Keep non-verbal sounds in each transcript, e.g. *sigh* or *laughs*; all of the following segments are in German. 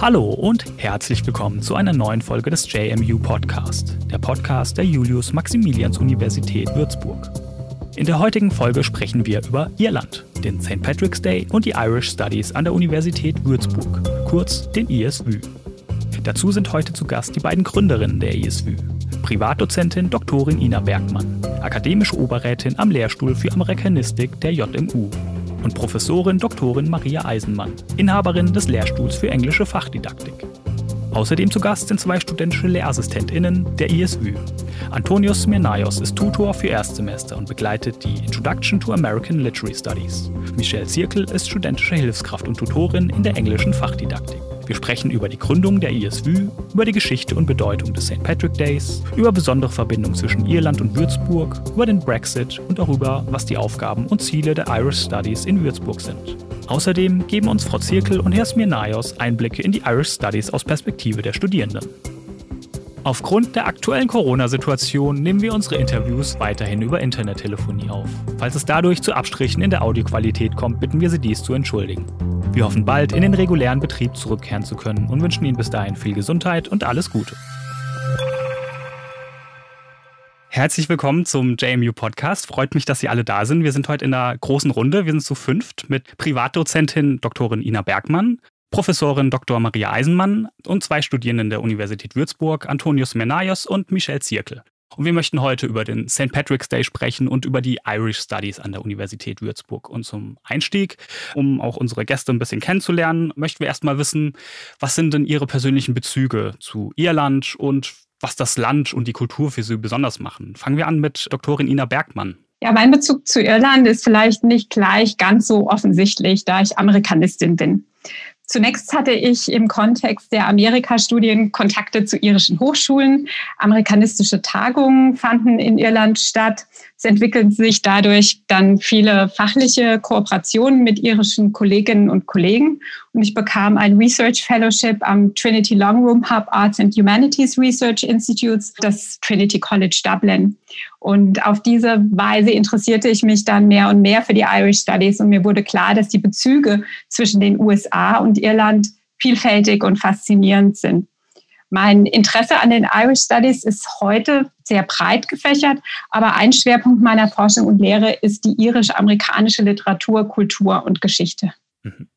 Hallo und herzlich willkommen zu einer neuen Folge des JMU Podcast, der Podcast der Julius Maximilians Universität Würzburg. In der heutigen Folge sprechen wir über Irland, den St. Patrick's Day und die Irish Studies an der Universität Würzburg, kurz den ISW. Dazu sind heute zu Gast die beiden Gründerinnen der ISW, Privatdozentin Dr. Ina Bergmann, akademische Oberrätin am Lehrstuhl für Amerikanistik der JMU und Professorin Dr. Maria Eisenmann, Inhaberin des Lehrstuhls für englische Fachdidaktik. Außerdem zu Gast sind zwei studentische LehrassistentInnen der ISÜ. Antonios Smirnaios ist Tutor für Erstsemester und begleitet die Introduction to American Literary Studies. Michelle Zirkel ist studentische Hilfskraft und Tutorin in der englischen Fachdidaktik. Wir sprechen über die Gründung der ISW, über die Geschichte und Bedeutung des St. Patrick Days, über besondere Verbindungen zwischen Irland und Würzburg, über den Brexit und darüber, was die Aufgaben und Ziele der Irish Studies in Würzburg sind. Außerdem geben uns Frau Zirkel und Herr Smirnaios Einblicke in die Irish Studies aus Perspektive der Studierenden. Aufgrund der aktuellen Corona-Situation nehmen wir unsere Interviews weiterhin über Internettelefonie auf. Falls es dadurch zu Abstrichen in der Audioqualität kommt, bitten wir Sie dies zu entschuldigen. Wir hoffen bald in den regulären Betrieb zurückkehren zu können und wünschen Ihnen bis dahin viel Gesundheit und alles Gute. Herzlich willkommen zum JMU Podcast. Freut mich, dass Sie alle da sind. Wir sind heute in einer großen Runde. Wir sind zu fünft mit Privatdozentin Dr. Ina Bergmann, Professorin Dr. Maria Eisenmann und zwei Studierenden der Universität Würzburg, Antonius Menaios und Michelle Zirkel. Und wir möchten heute über den St. Patrick's Day sprechen und über die Irish Studies an der Universität Würzburg. Und zum Einstieg, um auch unsere Gäste ein bisschen kennenzulernen, möchten wir erstmal wissen, was sind denn Ihre persönlichen Bezüge zu Irland und was das Land und die Kultur für Sie besonders machen? Fangen wir an mit Doktorin Ina Bergmann. Ja, mein Bezug zu Irland ist vielleicht nicht gleich ganz so offensichtlich, da ich Amerikanistin bin. Zunächst hatte ich im Kontext der Amerika-Studien Kontakte zu irischen Hochschulen. Amerikanistische Tagungen fanden in Irland statt. Es entwickelten sich dadurch dann viele fachliche Kooperationen mit irischen Kolleginnen und Kollegen. Und ich bekam ein Research Fellowship am Trinity Longroom Hub Arts and Humanities Research Institutes, das Trinity College Dublin. Und auf diese Weise interessierte ich mich dann mehr und mehr für die Irish Studies und mir wurde klar, dass die Bezüge zwischen den USA und Irland vielfältig und faszinierend sind. Mein Interesse an den Irish Studies ist heute sehr breit gefächert, aber ein Schwerpunkt meiner Forschung und Lehre ist die irisch-amerikanische Literatur, Kultur und Geschichte. Mhm.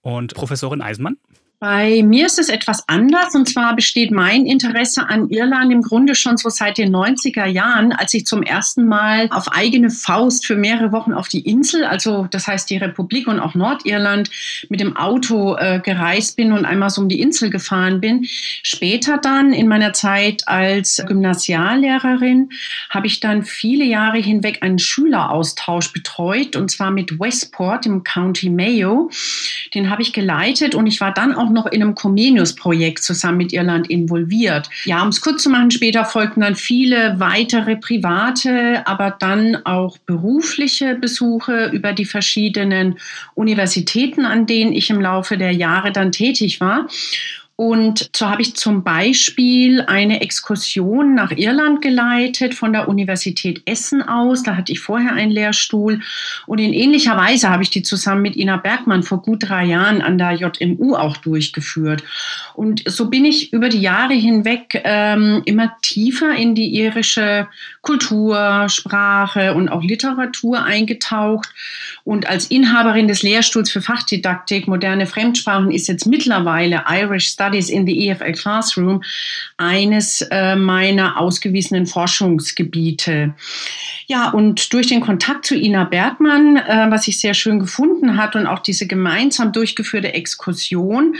Und Professorin Eisenmann? Bei mir ist es etwas anders und zwar besteht mein Interesse an Irland im Grunde schon so seit den 90er Jahren, als ich zum ersten Mal auf eigene Faust für mehrere Wochen auf die Insel, also das heißt die Republik und auch Nordirland, mit dem Auto äh, gereist bin und einmal so um die Insel gefahren bin. Später dann in meiner Zeit als Gymnasiallehrerin habe ich dann viele Jahre hinweg einen Schüleraustausch betreut und zwar mit Westport im County Mayo. Den habe ich geleitet und ich war dann auch auch noch in einem Comenius-Projekt zusammen mit Irland involviert. Ja, um es kurz zu machen, später folgten dann viele weitere private, aber dann auch berufliche Besuche über die verschiedenen Universitäten, an denen ich im Laufe der Jahre dann tätig war. Und so habe ich zum Beispiel eine Exkursion nach Irland geleitet von der Universität Essen aus. Da hatte ich vorher einen Lehrstuhl. Und in ähnlicher Weise habe ich die zusammen mit Ina Bergmann vor gut drei Jahren an der JMU auch durchgeführt. Und so bin ich über die Jahre hinweg ähm, immer tiefer in die irische Kultur, Sprache und auch Literatur eingetaucht. Und als Inhaberin des Lehrstuhls für Fachdidaktik, moderne Fremdsprachen ist jetzt mittlerweile Irish Studies in the EFL Classroom eines äh, meiner ausgewiesenen Forschungsgebiete. Ja, und durch den Kontakt zu Ina Bergmann, äh, was ich sehr schön gefunden hat und auch diese gemeinsam durchgeführte Exkursion,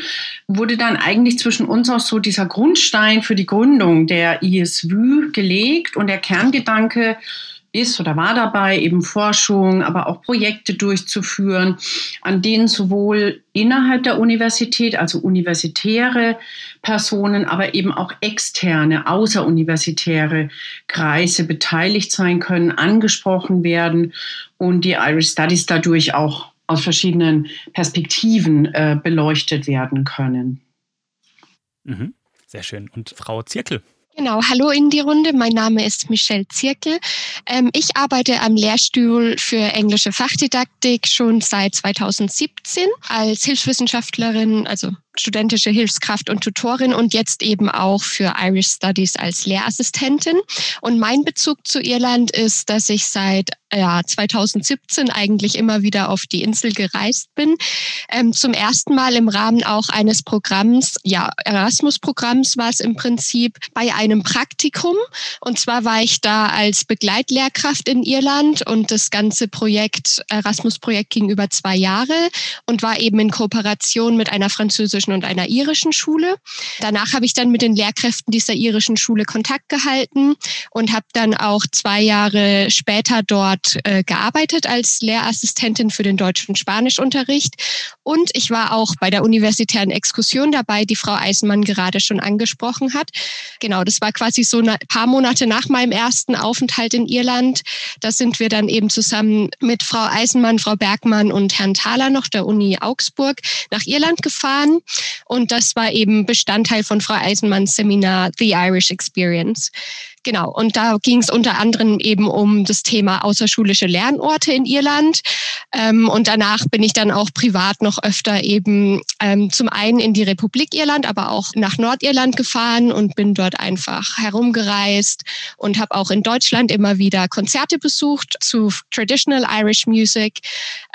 wurde dann eigentlich zwischen uns auch so dieser Grundstein für die Gründung der ISW gelegt und der Kerngedanke, ist oder war dabei, eben Forschung, aber auch Projekte durchzuführen, an denen sowohl innerhalb der Universität, also universitäre Personen, aber eben auch externe, außeruniversitäre Kreise beteiligt sein können, angesprochen werden und die Irish Studies dadurch auch aus verschiedenen Perspektiven äh, beleuchtet werden können. Mhm. Sehr schön. Und Frau Zirkel? Genau, hallo in die Runde. Mein Name ist Michelle Zirkel. Ähm, ich arbeite am Lehrstuhl für englische Fachdidaktik schon seit 2017 als Hilfswissenschaftlerin, also studentische Hilfskraft und Tutorin und jetzt eben auch für Irish Studies als Lehrassistentin. Und mein Bezug zu Irland ist, dass ich seit ja, 2017 eigentlich immer wieder auf die Insel gereist bin. Ähm, zum ersten Mal im Rahmen auch eines Programms, ja, Erasmus-Programms war es im Prinzip bei einem Praktikum. Und zwar war ich da als Begleitlehrkraft in Irland und das ganze Projekt, Erasmus-Projekt ging über zwei Jahre und war eben in Kooperation mit einer französischen französischen und einer irischen Schule. Danach habe ich dann mit den Lehrkräften dieser irischen Schule Kontakt gehalten und habe dann auch zwei Jahre später dort äh, gearbeitet als Lehrassistentin für den Deutsch- und Spanischunterricht. Und ich war auch bei der universitären Exkursion dabei, die Frau Eisenmann gerade schon angesprochen hat. Genau, das war quasi so ein paar Monate nach meinem ersten Aufenthalt in Irland. Da sind wir dann eben zusammen mit Frau Eisenmann, Frau Bergmann und Herrn Thaler noch der Uni Augsburg nach Irland gefahren. Und das war eben Bestandteil von Frau Eisenmanns Seminar The Irish Experience. Genau, und da ging es unter anderem eben um das Thema außerschulische Lernorte in Irland. Ähm, und danach bin ich dann auch privat noch öfter eben ähm, zum einen in die Republik Irland, aber auch nach Nordirland gefahren und bin dort einfach herumgereist und habe auch in Deutschland immer wieder Konzerte besucht zu Traditional Irish Music.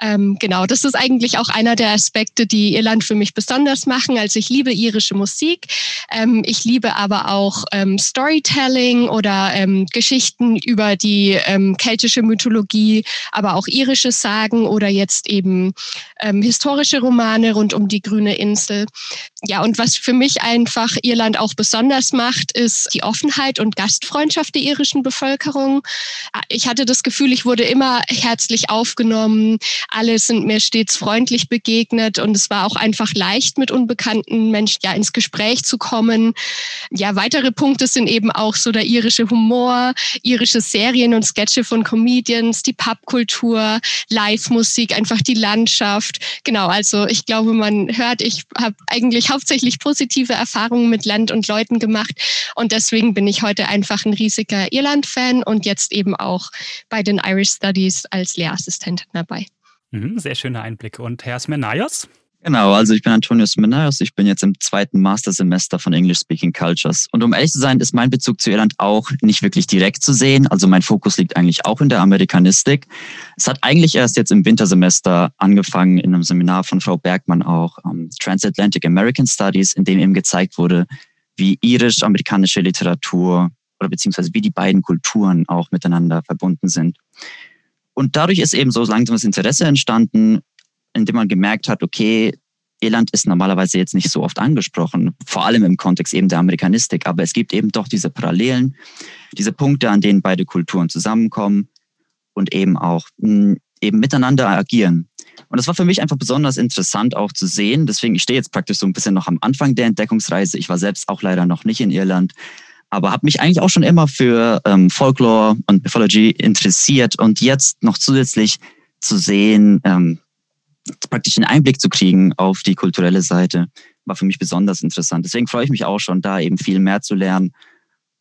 Ähm, genau, das ist eigentlich auch einer der Aspekte, die Irland für mich besonders machen. Also ich liebe irische Musik. Ähm, ich liebe aber auch ähm, Storytelling oder ähm, Geschichten über die ähm, keltische Mythologie, aber auch irische Sagen oder jetzt eben ähm, historische Romane rund um die grüne Insel. Ja, und was für mich einfach Irland auch besonders macht, ist die Offenheit und Gastfreundschaft der irischen Bevölkerung. Ich hatte das Gefühl, ich wurde immer herzlich aufgenommen. Alle sind mir stets freundlich begegnet und es war auch einfach leicht, mit unbekannten Menschen ja ins Gespräch zu kommen. Ja, weitere Punkte sind eben auch so der irische Humor, irische Serien und Sketche von Comedians, die Pubkultur, Live-Musik, einfach die Landschaft. Genau, also ich glaube, man hört, ich habe eigentlich hauptsächlich positive Erfahrungen mit Land und Leuten gemacht und deswegen bin ich heute einfach ein riesiger Irland-Fan und jetzt eben auch bei den Irish Studies als Lehrassistentin dabei. Mhm, sehr schöner Einblick. Und Herr Smenaios? Genau, also ich bin Antonius Menaios, ich bin jetzt im zweiten Mastersemester von English Speaking Cultures. Und um ehrlich zu sein, ist mein Bezug zu Irland auch nicht wirklich direkt zu sehen. Also mein Fokus liegt eigentlich auch in der Amerikanistik. Es hat eigentlich erst jetzt im Wintersemester angefangen in einem Seminar von Frau Bergmann auch, um, ähm, Transatlantic American Studies, in dem eben gezeigt wurde, wie irisch-amerikanische Literatur oder beziehungsweise wie die beiden Kulturen auch miteinander verbunden sind. Und dadurch ist eben so langsam das Interesse entstanden, indem man gemerkt hat, okay, Irland ist normalerweise jetzt nicht so oft angesprochen, vor allem im Kontext eben der Amerikanistik, aber es gibt eben doch diese Parallelen, diese Punkte, an denen beide Kulturen zusammenkommen und eben auch mh, hm, eben miteinander agieren. Und das war für mich einfach besonders interessant auch zu sehen. Deswegen, ich stehe jetzt praktisch so ein bisschen noch am Anfang der Entdeckungsreise. Ich war selbst auch leider noch nicht in Irland, aber habe mich eigentlich auch schon immer für ähm, Folklore und Mythology interessiert und jetzt noch zusätzlich zu sehen, ähm, praktisch einen Einblick zu kriegen auf die kulturelle Seite, war für mich besonders interessant. Deswegen freue ich mich auch schon, da eben viel mehr zu lernen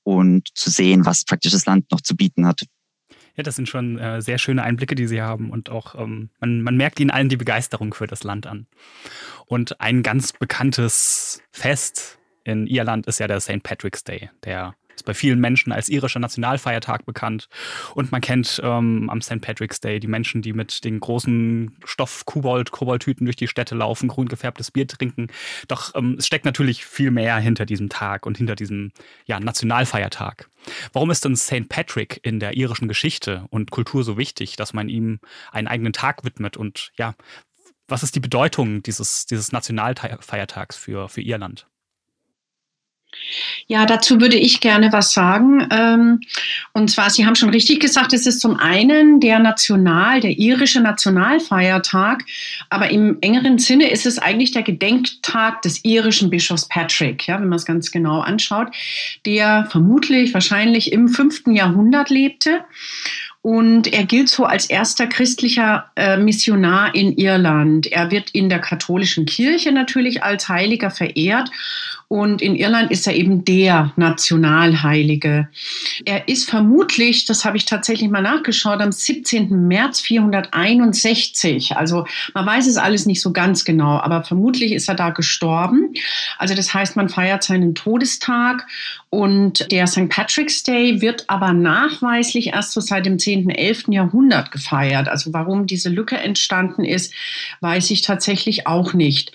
und zu sehen, was praktisch das Land noch zu bieten hat. Ja, das sind schon äh, sehr schöne Einblicke, die Sie haben und auch ähm, man, man merkt Ihnen allen die Begeisterung für das Land an. Und ein ganz bekanntes Fest in Irland ist ja der St. Patrick's Day, der ist bei vielen Menschen als irischer Nationalfeiertag bekannt. Und man kennt ähm, am St. Patrick's Day die Menschen, die mit den großen Stoff-Kobold-Koboldtüten durch die Städte laufen, grün gefärbtes Bier trinken. Doch ähm, es steckt natürlich viel mehr hinter diesem Tag und hinter diesem ja, Nationalfeiertag. Warum ist denn St. Patrick in der irischen Geschichte und Kultur so wichtig, dass man ihm einen eigenen Tag widmet? Und ja, was ist die Bedeutung dieses, dieses Nationalfeiertags für, für Irland? Ja, dazu würde ich gerne was sagen. Ähm, und zwar, Sie haben schon richtig gesagt, es ist zum einen der National, der irische Nationalfeiertag, aber im engeren Sinne ist es eigentlich der Gedenktag des irischen Bischofs Patrick, ja, wenn man es ganz genau anschaut, der vermutlich wahrscheinlich im fünften Jahrhundert lebte Und er gilt so als erster christlicher äh, Missionar in Irland. Er wird in der katholischen Kirche natürlich als Heiliger verehrt und in Irland ist er eben der Nationalheilige. Er ist vermutlich, das habe ich tatsächlich mal nachgeschaut, am 17. März 461. Also man weiß es alles nicht so ganz genau, aber vermutlich ist er da gestorben. Also das heißt, man feiert seinen Todestag und der St. Patrick's Day wird aber nachweislich erst so seit dem 10., 11. Jahrhundert gefeiert. Also warum diese Lücke entstanden ist, weiß ich tatsächlich auch nicht.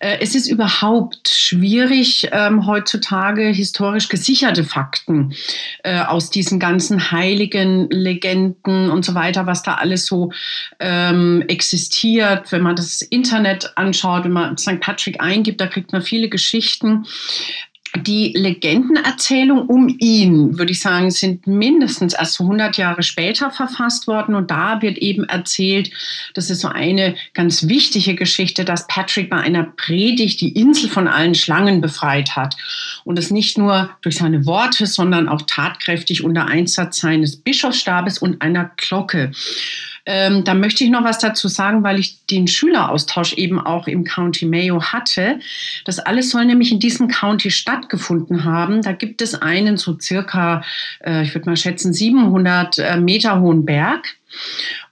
Äh, es ist überhaupt schwierig, ähm, heutzutage historisch gesicherte Fakten äh, aus diesen ganzen heiligen Legenden und so weiter, was da alles so ähm, existiert. Wenn man das Internet anschaut, wenn man St. Patrick eingibt, da kriegt man viele Geschichten die Legendenerzählung um ihn, würde ich sagen, sind mindestens erst so 100 Jahre später verfasst worden. Und da wird eben erzählt, das ist so eine ganz wichtige Geschichte, dass Patrick bei einer Predigt die Insel von allen Schlangen befreit hat. Und das nicht nur durch seine Worte, sondern auch tatkräftig unter Einsatz seines Bischofsstabes und einer Glocke. Ähm, da möchte ich noch was dazu sagen, weil ich den Schüleraustausch eben auch im County Mayo hatte. Das alles soll nämlich in diesem County stattgefunden haben. Da gibt es einen so circa, äh, ich würde mal schätzen, 700 äh, Meter hohen Berg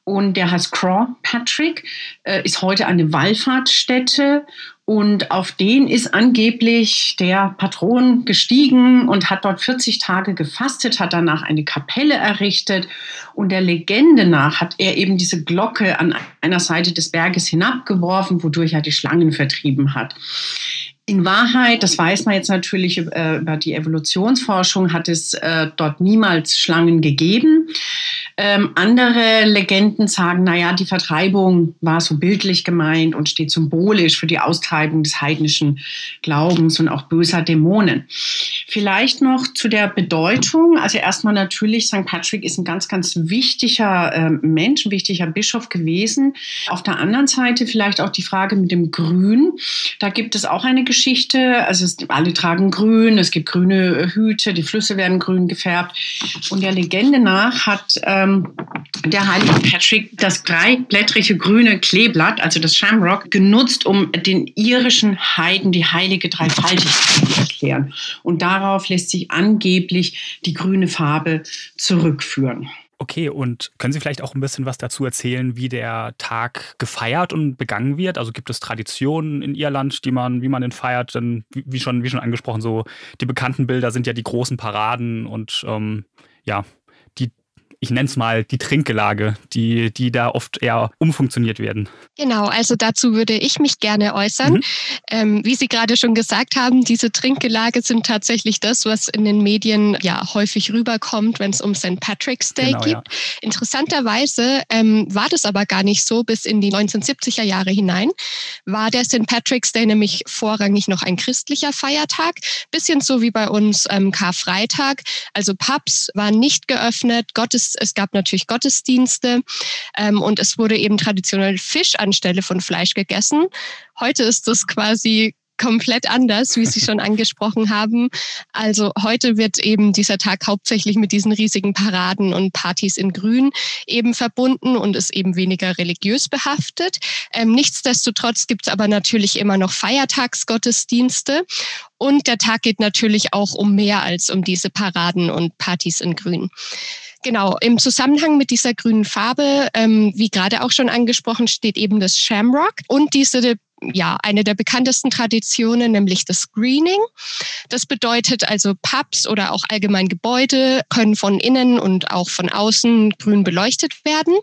und der heißt Craw Patrick, äh, ist heute eine Wallfahrtsstätte und auf den ist angeblich der Patron gestiegen und hat dort 40 Tage gefastet, hat danach eine Kapelle errichtet. Und der Legende nach hat er eben diese Glocke an einer Seite des Berges hinabgeworfen, wodurch er die Schlangen vertrieben hat. In Wahrheit, das weiß man jetzt natürlich äh, über die Evolutionsforschung, hat es äh, dort niemals Schlangen gegeben. Ähm, andere Legenden sagen, naja, die Vertreibung war so bildlich gemeint und steht symbolisch für die Austreibung des heidnischen Glaubens und auch böser Dämonen. Vielleicht noch zu der Bedeutung. Also erstmal natürlich, St. Patrick ist ein ganz, ganz wichtiger äh, Mensch, ein wichtiger Bischof gewesen. Auf der anderen Seite vielleicht auch die Frage mit dem Grün. Da gibt es auch eine Geschichte. Also es, alle tragen grün, es gibt grüne Hüte, die Flüsse werden grün gefärbt. Und der Legende nach hat äh, ähm, der heilige Patrick das dreiblättrige grüne Kleeblatt, also das Shamrock, genutzt, um den irischen Heiden die heilige Dreifaltigkeit zu erklären. Und darauf lässt sich angeblich die grüne Farbe zurückführen. Okay, und können Sie vielleicht auch ein bisschen was dazu erzählen, wie der Tag gefeiert und begangen wird? Also gibt es Traditionen in Irland, die man, wie man den feiert? Denn wie schon, wie schon angesprochen, so die bekannten Bilder sind ja die großen Paraden und ähm, ja, ich nenne es mal die Trinkgelage, die, die da oft eher umfunktioniert werden. Genau, also dazu würde ich mich gerne äußern. Mhm. Ähm, wie Sie gerade schon gesagt haben, diese Trinkgelage sind tatsächlich das, was in den Medien ja häufig rüberkommt, wenn es um St. Patrick's Day genau, gibt. Ja. Interessanterweise ähm, war das aber gar nicht so bis in die 1970er Jahre hinein. War der St. Patrick's Day nämlich vorrangig noch ein christlicher Feiertag, bisschen so wie bei uns ähm, Karfreitag. Also Pubs waren nicht geöffnet, Es gab natürlich Gottesdienste ähm, und es wurde eben traditionell Fisch anstelle von Fleisch gegessen. Heute ist das quasi komplett anders, wie Sie schon *laughs* angesprochen haben. Also heute wird eben dieser Tag hauptsächlich mit diesen riesigen Paraden und Partys in Grün eben verbunden und ist eben weniger religiös behaftet. Ähm, nichtsdestotrotz gibt es aber natürlich immer noch Feiertagsgottesdienste und der Tag geht natürlich auch um mehr als um diese Paraden und Partys in Grün. Genau, im Zusammenhang mit dieser grünen Farbe, ähm, wie gerade auch schon angesprochen, steht eben das Shamrock und diese ja, eine der bekanntesten Traditionen, nämlich das Greening. Das bedeutet also Pubs oder auch allgemein Gebäude können von innen und auch von außen grün beleuchtet werden.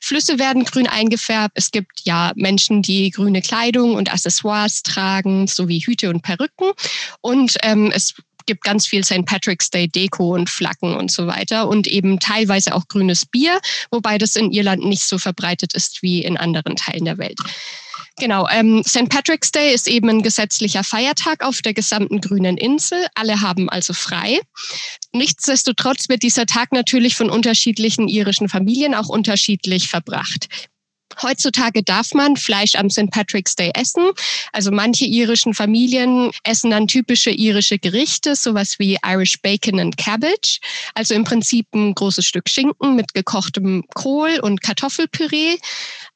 Flüsse werden grün eingefärbt. Es gibt ja Menschen, die grüne Kleidung und Accessoires tragen, sowie Hüte und Perücken. Und ähm, es gibt ganz viel St. Patrick's Day Deko und Flaggen und so weiter und eben teilweise auch grünes Bier, wobei das in Irland nicht so verbreitet ist wie in anderen Teilen der Welt. Genau, ähm, St. Patrick's Day ist eben ein gesetzlicher Feiertag auf der gesamten grünen Insel. Alle haben also frei. Nichtsdestotrotz wird dieser Tag natürlich von unterschiedlichen irischen Familien auch unterschiedlich verbracht. Heutzutage darf man Fleisch am St. Patrick's Day essen. Also manche irischen Familien essen dann typische irische Gerichte, sowas wie Irish Bacon and Cabbage. Also im Prinzip ein großes Stück Schinken mit gekochtem Kohl und Kartoffelpüree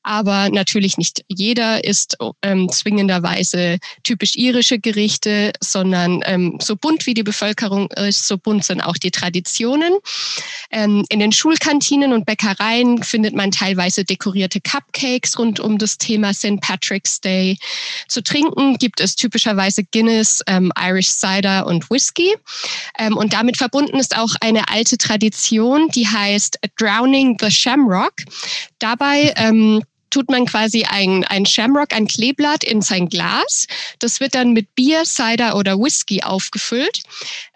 aber natürlich nicht jeder isst ähm, zwingenderweise typisch irische Gerichte, sondern ähm, so bunt wie die Bevölkerung ist, so bunt sind auch die Traditionen. Ähm, in den Schulkantinen und Bäckereien findet man teilweise dekorierte Cupcakes rund um das Thema St. Patrick's Day. Zu trinken gibt es typischerweise Guinness, ähm, Irish Cider und Whisky. Ähm, und damit verbunden ist auch eine alte Tradition, die heißt Drowning the Shamrock. Dabei ähm, tut man quasi ein, ein Shamrock, ein Kleeblatt in sein Glas. Das wird dann mit Bier, Cider oder Whisky aufgefüllt.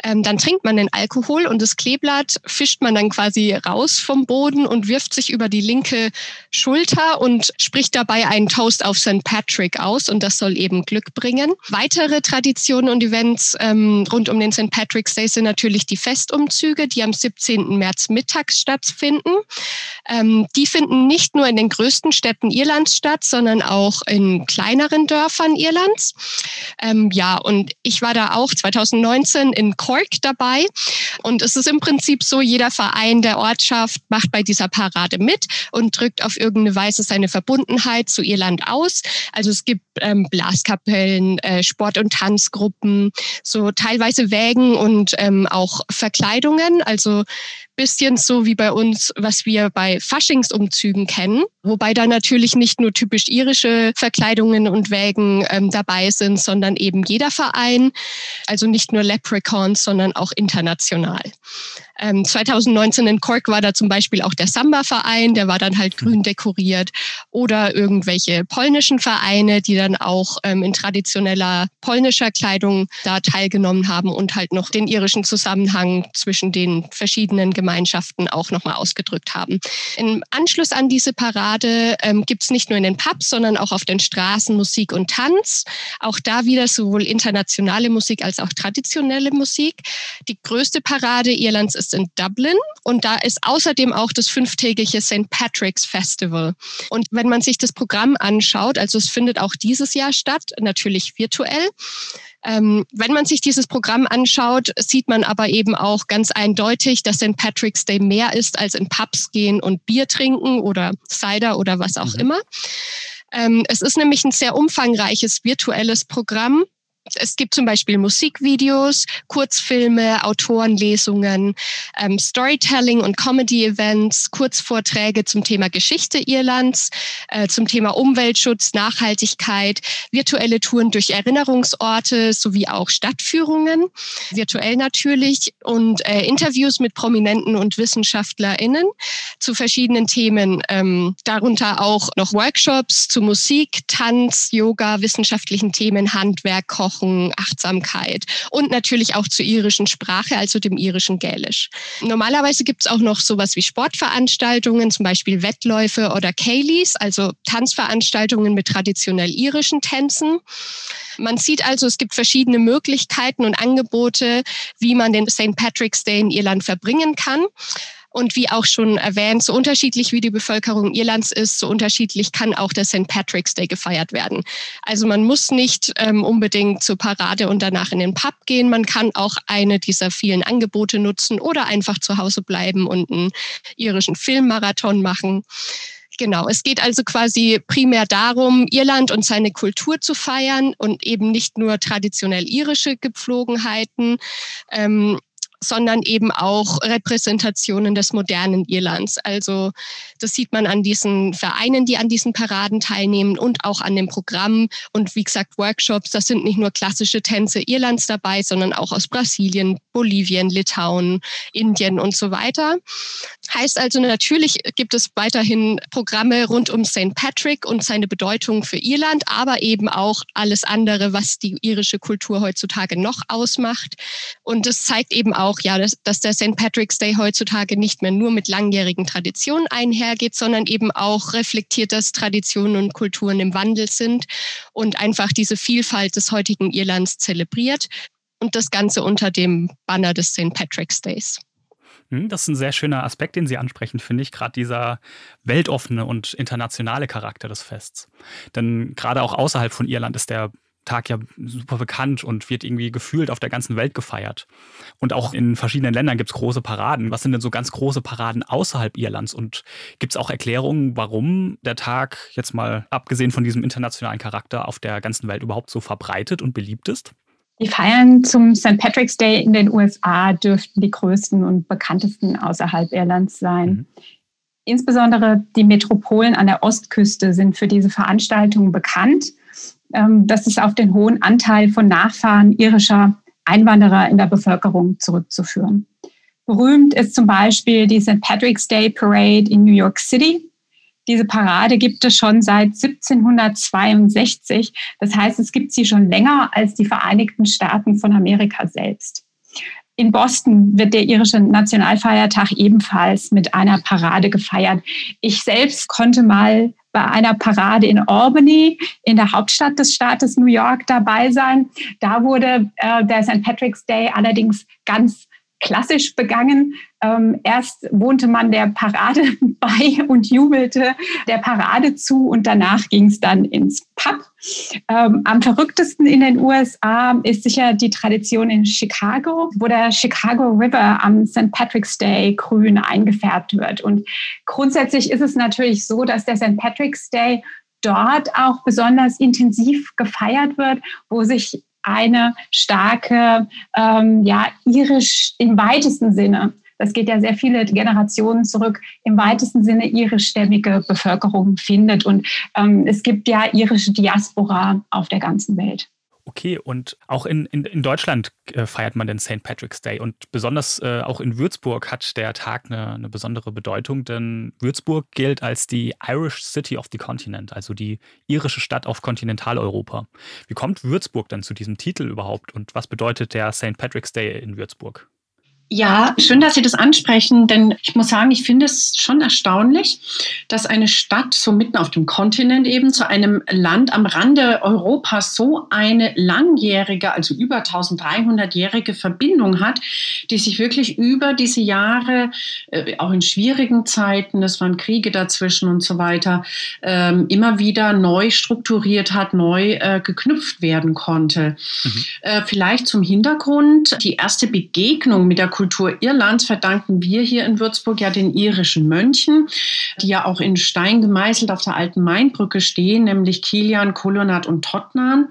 Ähm, dann trinkt man den Alkohol und das Kleeblatt fischt man dann quasi raus vom Boden und wirft sich über die linke Schulter und spricht dabei einen Toast auf St. Patrick aus und das soll eben Glück bringen. Weitere Traditionen und Events ähm, rund um den St. Patrick's Day sind natürlich die Festumzüge, die am 17. März mittags stattfinden. Ähm, die finden nicht nur in den größten Städten Norden Irlands statt, sondern auch in kleineren Dörfern Irlands. Ähm, ja, und ich war da auch 2019 in Cork dabei. Und es ist im Prinzip so, jeder Verein der Ortschaft macht bei dieser Parade mit und drückt auf irgendeine Weise seine Verbundenheit zu Irland aus. Also es gibt ähm, Blaskapellen, äh, Sport- und Tanzgruppen, so teilweise Wägen und ähm, auch Verkleidungen. Also bisschen so wie bei uns, was wir bei Faschingsumzügen kennen, wobei da natürlich nicht nur typisch irische Verkleidungen und Wägen ähm, dabei sind, sondern eben jeder Verein, also nicht nur Leprechauns, sondern auch international. Ähm, 2019 in Cork war da zum Beispiel auch der Samba-Verein, der war dann halt grün dekoriert oder irgendwelche polnischen Vereine, die dann auch ähm, in traditioneller polnischer Kleidung da teilgenommen haben und halt noch den irischen Zusammenhang zwischen den verschiedenen Gemeinschaften auch nochmal ausgedrückt haben. Im Anschluss an diese Parade ähm, gibt es nicht nur in den Pubs, sondern auch auf den Straßen Musik und Tanz. Auch da wieder sowohl internationale Musik als auch traditionelle Musik. Die größte Parade Irlands ist ist in Dublin und da ist außerdem auch das fünftägige St. Patrick's Festival. Und wenn man sich das Programm anschaut, also es findet auch dieses Jahr statt, natürlich virtuell. Ähm, wenn man sich dieses Programm anschaut, sieht man aber eben auch ganz eindeutig, dass St. Patrick's Day mehr ist als in Pubs gehen und Bier trinken oder Cider oder was auch mhm. immer. Ähm, es ist nämlich ein sehr umfangreiches virtuelles Programm es gibt zum Beispiel Musikvideos, Kurzfilme, Autorenlesungen, ähm, Storytelling und Comedy-Events, Kurzvorträge zum Thema Geschichte Irlands, äh, zum Thema Umweltschutz, Nachhaltigkeit, virtuelle Touren durch Erinnerungsorte sowie auch Stadtführungen, virtuell natürlich und äh, Interviews mit Prominenten und WissenschaftlerInnen zu verschiedenen Themen, ähm, darunter auch noch Workshops zu Musik, Tanz, Yoga, wissenschaftlichen Themen, Handwerk, Koch Sprachen, Achtsamkeit und natürlich auch zur irischen Sprache, also dem irischen Gälisch. Normalerweise gibt es auch noch sowas wie Sportveranstaltungen, zum Beispiel Wettläufe oder Kayleys, also Tanzveranstaltungen mit traditionell irischen Tänzen. Man sieht also, es gibt verschiedene Möglichkeiten und Angebote, wie man den St. Patrick's Day in Irland verbringen kann. Und wie auch schon erwähnt, so unterschiedlich wie die Bevölkerung Irlands ist, so unterschiedlich kann auch der St. Patrick's Day gefeiert werden. Also man muss nicht ähm, unbedingt zur Parade und danach in den Pub gehen. Man kann auch eine dieser vielen Angebote nutzen oder einfach zu Hause bleiben und einen irischen Filmmarathon machen. Genau, es geht also quasi primär darum, Irland und seine Kultur zu feiern und eben nicht nur traditionell irische Gepflogenheiten, ähm, sondern eben auch Repräsentationen des modernen Irlands. Also das sieht man an diesen Vereinen, die an diesen Paraden teilnehmen und auch an dem Programm. Und wie gesagt, Workshops, das sind nicht nur klassische Tänze Irlands dabei, sondern auch aus Brasilien, Bolivien, Litauen, Indien und so weiter. Heißt also, natürlich gibt es weiterhin Programme rund um St. Patrick und seine Bedeutung für Irland, aber eben auch alles andere, was die irische Kultur heutzutage noch ausmacht. Und es zeigt eben auch, auch, ja, dass, dass der St. Patrick's Day heutzutage nicht mehr nur mit langjährigen Traditionen einhergeht, sondern eben auch reflektiert, dass Traditionen und Kulturen im Wandel sind und einfach diese Vielfalt des heutigen Irlands zelebriert und das Ganze unter dem Banner des St. Patrick's Days. Hm, das ist ein sehr schöner Aspekt, den Sie ansprechen, finde ich, gerade dieser weltoffene und internationale Charakter des Fests. Denn gerade auch außerhalb von Irland ist der Tag ja super bekannt und wird irgendwie gefühlt auf der ganzen Welt gefeiert. Und auch in verschiedenen Ländern gibt es große Paraden. Was sind denn so ganz große Paraden außerhalb Irlands? Und gibt es auch Erklärungen, warum der Tag jetzt mal abgesehen von diesem internationalen Charakter auf der ganzen Welt überhaupt so verbreitet und beliebt ist? Die Feiern zum St. Patrick's Day in den USA dürften die größten und bekanntesten außerhalb Irlands sein. Mhm. Insbesondere die Metropolen an der Ostküste sind für diese Veranstaltungen bekannt. Ähm, das ist auf den hohen Anteil von Nachfahren irischer Einwanderer in der Bevölkerung zurückzuführen. Berühmt ist zum Beispiel die St. Patrick's Day Parade in New York City. Diese Parade gibt es schon seit 1762. Das heißt, es gibt sie schon länger als die Vereinigten Staaten von Amerika selbst. In Boston wird der irische Nationalfeiertag ebenfalls mit einer Parade gefeiert. Ich selbst konnte mal bei einer Parade in Albany, in der Hauptstadt des Staates New York, dabei sein. Da wurde äh, der St. Patrick's Day allerdings ganz klassisch begangen. Ähm, erst wohnte man der Parade *laughs* bei und jubelte der Parade zu und danach ging es dann ins Pub. Ähm, am verrücktesten in den USA ist sicher die Tradition in Chicago, wo der Chicago River am St. Patrick's Day grün eingefärbt wird. Und grundsätzlich ist es natürlich so, dass der St. Patrick's Day dort auch besonders intensiv gefeiert wird, wo sich eine starke, ähm, ja, irisch im weitesten Sinne, das geht ja sehr viele Generationen zurück, im weitesten Sinne irischstämmige Bevölkerung findet. Und ähm, es gibt ja irische Diaspora auf der ganzen Welt. Okay, und auch in, in, in Deutschland äh, feiert man den St. Patrick's Day und besonders äh, auch in Würzburg hat der Tag eine, eine, besondere Bedeutung, denn Würzburg gilt als die Irish City of the Continent, also die irische Stadt auf Kontinentaleuropa. Wie kommt Würzburg dann zu diesem Titel überhaupt und was bedeutet der St. Patrick's Day in Würzburg? Ja, schön, dass Sie das ansprechen, denn ich muss sagen, ich finde es schon erstaunlich, dass eine Stadt so mitten auf dem Kontinent eben zu einem Land am Rande Europas so eine langjährige, also über 1300-jährige Verbindung hat, die sich wirklich über diese Jahre, äh, auch in schwierigen Zeiten, es waren Kriege dazwischen und so weiter, äh, immer wieder neu strukturiert hat, neu äh, geknüpft werden konnte. Mhm. Äh, vielleicht zum Hintergrund, die erste Begegnung mit der Kultur Irlands verdanken wir hier in Würzburg ja den irischen Mönchen, die ja auch in Stein gemeißelt auf der alten Mainbrücke stehen, nämlich Kilian, Kolonat und Totnan,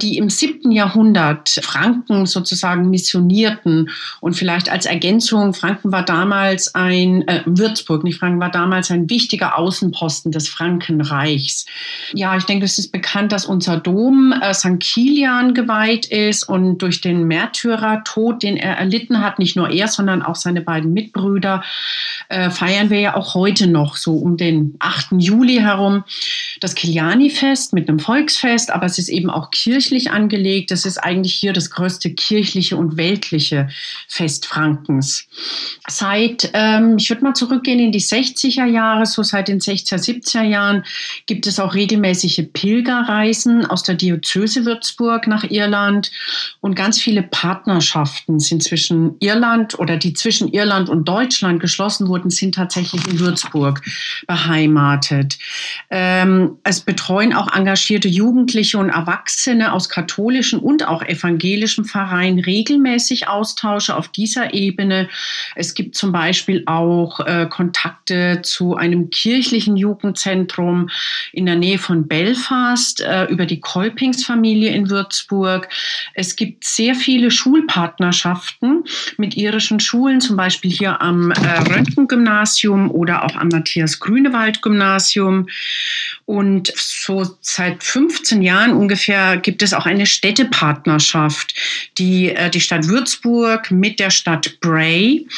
die im siebten Jahrhundert Franken sozusagen missionierten und vielleicht als Ergänzung, Franken war damals ein, äh, Würzburg, nicht Franken, war damals ein wichtiger Außenposten des Frankenreichs. Ja, ich denke, es ist bekannt, dass unser Dom äh, St. Kilian geweiht ist und durch den Märtyrertod, den er erlitten hat, nicht nur nur er, sondern auch seine beiden Mitbrüder, äh, feiern wir ja auch heute noch, so um den 8. Juli herum, das Kiliani-Fest mit einem Volksfest, aber es ist eben auch kirchlich angelegt. Das ist eigentlich hier das größte kirchliche und weltliche Fest Frankens. Seit, ähm, ich würde mal zurückgehen in die 60er Jahre, so seit den 60er, 70er Jahren, gibt es auch regelmäßige Pilgerreisen aus der Diözese Würzburg nach Irland und ganz viele Partnerschaften sind zwischen Irland Irland oder die zwischen Irland und Deutschland geschlossen wurden, sind tatsächlich in Würzburg beheimatet. Ähm, es betreuen auch engagierte Jugendliche und Erwachsene aus katholischen und auch evangelischen Vereinen regelmäßig Austausche auf dieser Ebene. Es gibt zum Beispiel auch äh, Kontakte zu einem kirchlichen Jugendzentrum in der Nähe von Belfast äh, über die Kolpingsfamilie in Würzburg. Es gibt sehr viele Schulpartnerschaften mit irischen Schulen, zum Beispiel hier am äh, Röntgen-Gymnasium oder auch am Matthias-Grünewald-Gymnasium. Und so seit 15 Jahren ungefähr gibt es auch eine Städtepartnerschaft, die äh, die Stadt Würzburg mit der Stadt Bray,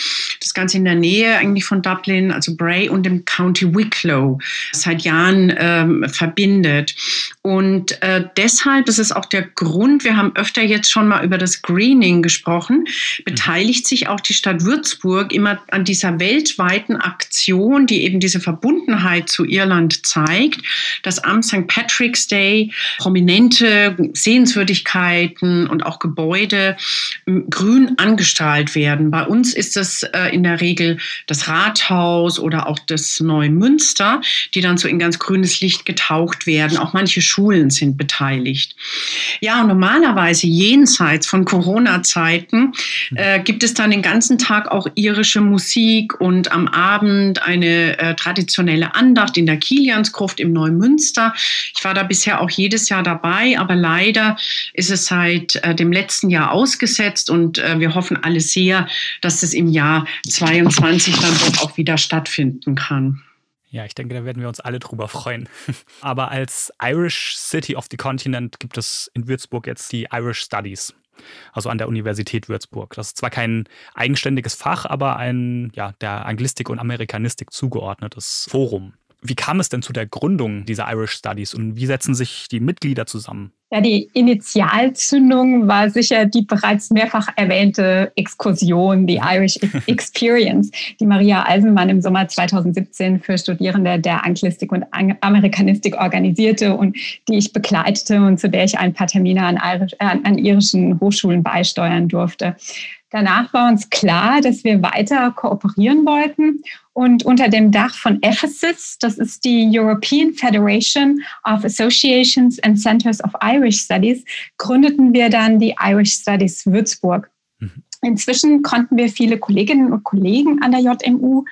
das Ganze in der Nähe eigentlich von Dublin, also Bray und dem County Wicklow, seit Jahren ähm, verbindet. Und äh, deshalb, das ist auch der Grund, wir haben öfter jetzt schon mal über das Greening gesprochen, beteiligt sich auch die Stadt Würzburg immer an dieser weltweiten Aktion, die eben diese Verbundenheit zu Irland zeigt. dass am St. Patrick's Day prominente Sehenswürdigkeiten und auch Gebäude grün angestrahlt werden. Bei uns ist es äh, in der Regel das Rathaus oder auch das Neumünster, die dann so in ganz grünes Licht getaucht werden. Auch manche Schulen sind beteiligt. Ja, normalerweise jenseits von Corona-Zeiten äh, gibt es dann den ganzen Tag auch irische Musik und am Abend eine äh, traditionelle Andacht in der Kiliansgruft im Neumünster. Ich war da bisher auch jedes Jahr dabei, aber leider ist es seit äh, dem letzten Jahr ausgesetzt und äh, wir hoffen alle sehr, dass es im Jahr 22 dann dort auch wieder stattfinden kann. Ja, ich denke, da werden wir uns alle drüber freuen. *laughs* Aber als Irish City of the Continent gibt es in Würzburg jetzt die Irish Studies, also an der Universität Würzburg. Das ist zwar kein eigenständiges Fach, aber ein ja, der Anglistik und Amerikanistik zugeordnetes Forum. Wie kam es denn zu der Gründung dieser Irish Studies und wie setzen sich die Mitglieder zusammen? Ja, die Initialzündung war sicher die bereits mehrfach erwähnte Exkursion, die Irish *laughs* Experience, die Maria Eisenmann im Sommer 2017 für Studierende der Anglistik und Amerikanistik organisierte und die ich begleitete und zu der ich ein paar Termine an irischen Hochschulen beisteuern durfte. Danach war uns klar, dass wir weiter kooperieren wollten und unter dem Dach von Ephesus, das ist die European Federation of Associations and Centers of Irish Studies, gründeten wir dann die Irish Studies Würzburg. Mhm. Inzwischen konnten wir viele Kolleginnen und Kollegen an der JMU,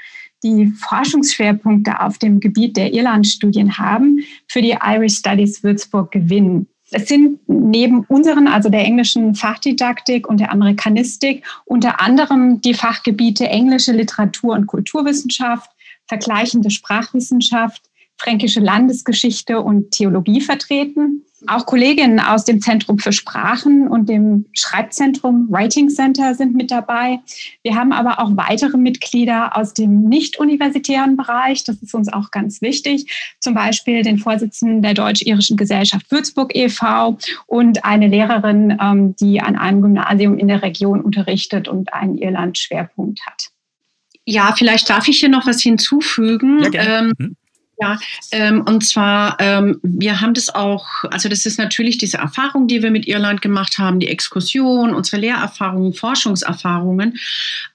die Forschungsschwerpunkte auf dem Gebiet der Irlandstudien haben, für die Irish Studies Würzburg gewinnen. Es sind neben unseren, also der englischen Fachdidaktik und der Amerikanistik, unter anderem die Fachgebiete englische Literatur und Kulturwissenschaft, vergleichende Sprachwissenschaft, fränkische Landesgeschichte und Theologie vertreten. Auch Kolleginnen aus dem Zentrum für Sprachen und dem Schreibzentrum Writing Center sind mit dabei. Wir haben aber auch weitere Mitglieder aus dem nicht-universitären Bereich. Das ist uns auch ganz wichtig. Zum Beispiel den Vorsitzenden der Deutsch-Irischen Gesellschaft Würzburg e.V. und eine Lehrerin, ähm, die an einem Gymnasium in der Region unterrichtet und einen Irland-Schwerpunkt hat. Ja, vielleicht darf ich hier noch was hinzufügen. Ja, gerne. Ähm, mhm. Ja, ähm, und zwar, ähm, wir haben das auch, also das ist natürlich diese Erfahrung, die wir mit Irland gemacht haben, die Exkursion, unsere Lehrerfahrungen, Forschungserfahrungen.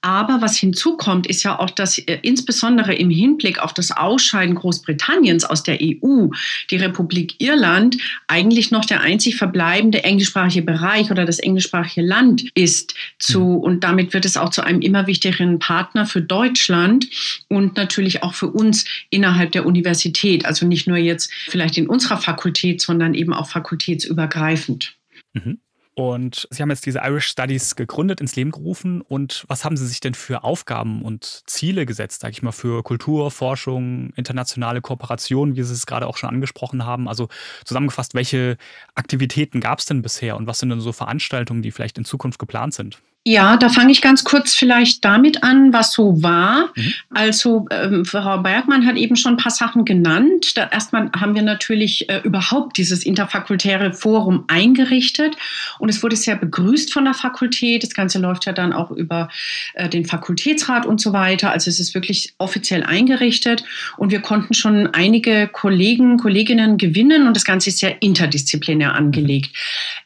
Aber was hinzukommt, ist ja auch, dass äh, insbesondere im Hinblick auf das Ausscheiden Großbritanniens aus der EU, die Republik Irland eigentlich noch der einzig verbleibende englischsprachige Bereich oder das englischsprachige Land ist zu, mhm. und damit wird es auch zu einem immer wichtigeren Partner für Deutschland und natürlich auch für uns innerhalb der Universität. Universität, also nicht nur jetzt vielleicht in unserer Fakultät, sondern eben auch fakultätsübergreifend. Mhm. Und Sie haben jetzt diese Irish Studies gegründet, ins Leben gerufen. Und was haben Sie sich denn für Aufgaben und Ziele gesetzt, sage ich mal, für Kultur, Forschung, internationale Kooperation, wie Sie es gerade auch schon angesprochen haben? Also zusammengefasst, welche Aktivitäten gab es denn bisher und was sind denn so Veranstaltungen, die vielleicht in Zukunft geplant sind? Ja, da fange ich ganz kurz vielleicht damit an, was so war. Mhm. Also ähm, Frau Bergmann hat eben schon ein paar Sachen genannt. Da erstmal haben wir natürlich äh, überhaupt dieses interfakultäre Forum eingerichtet und es wurde sehr begrüßt von der Fakultät. Das Ganze läuft ja dann auch über äh, den Fakultätsrat und so weiter. Also es ist wirklich offiziell eingerichtet und wir konnten schon einige Kollegen, Kolleginnen gewinnen und das Ganze ist sehr interdisziplinär angelegt.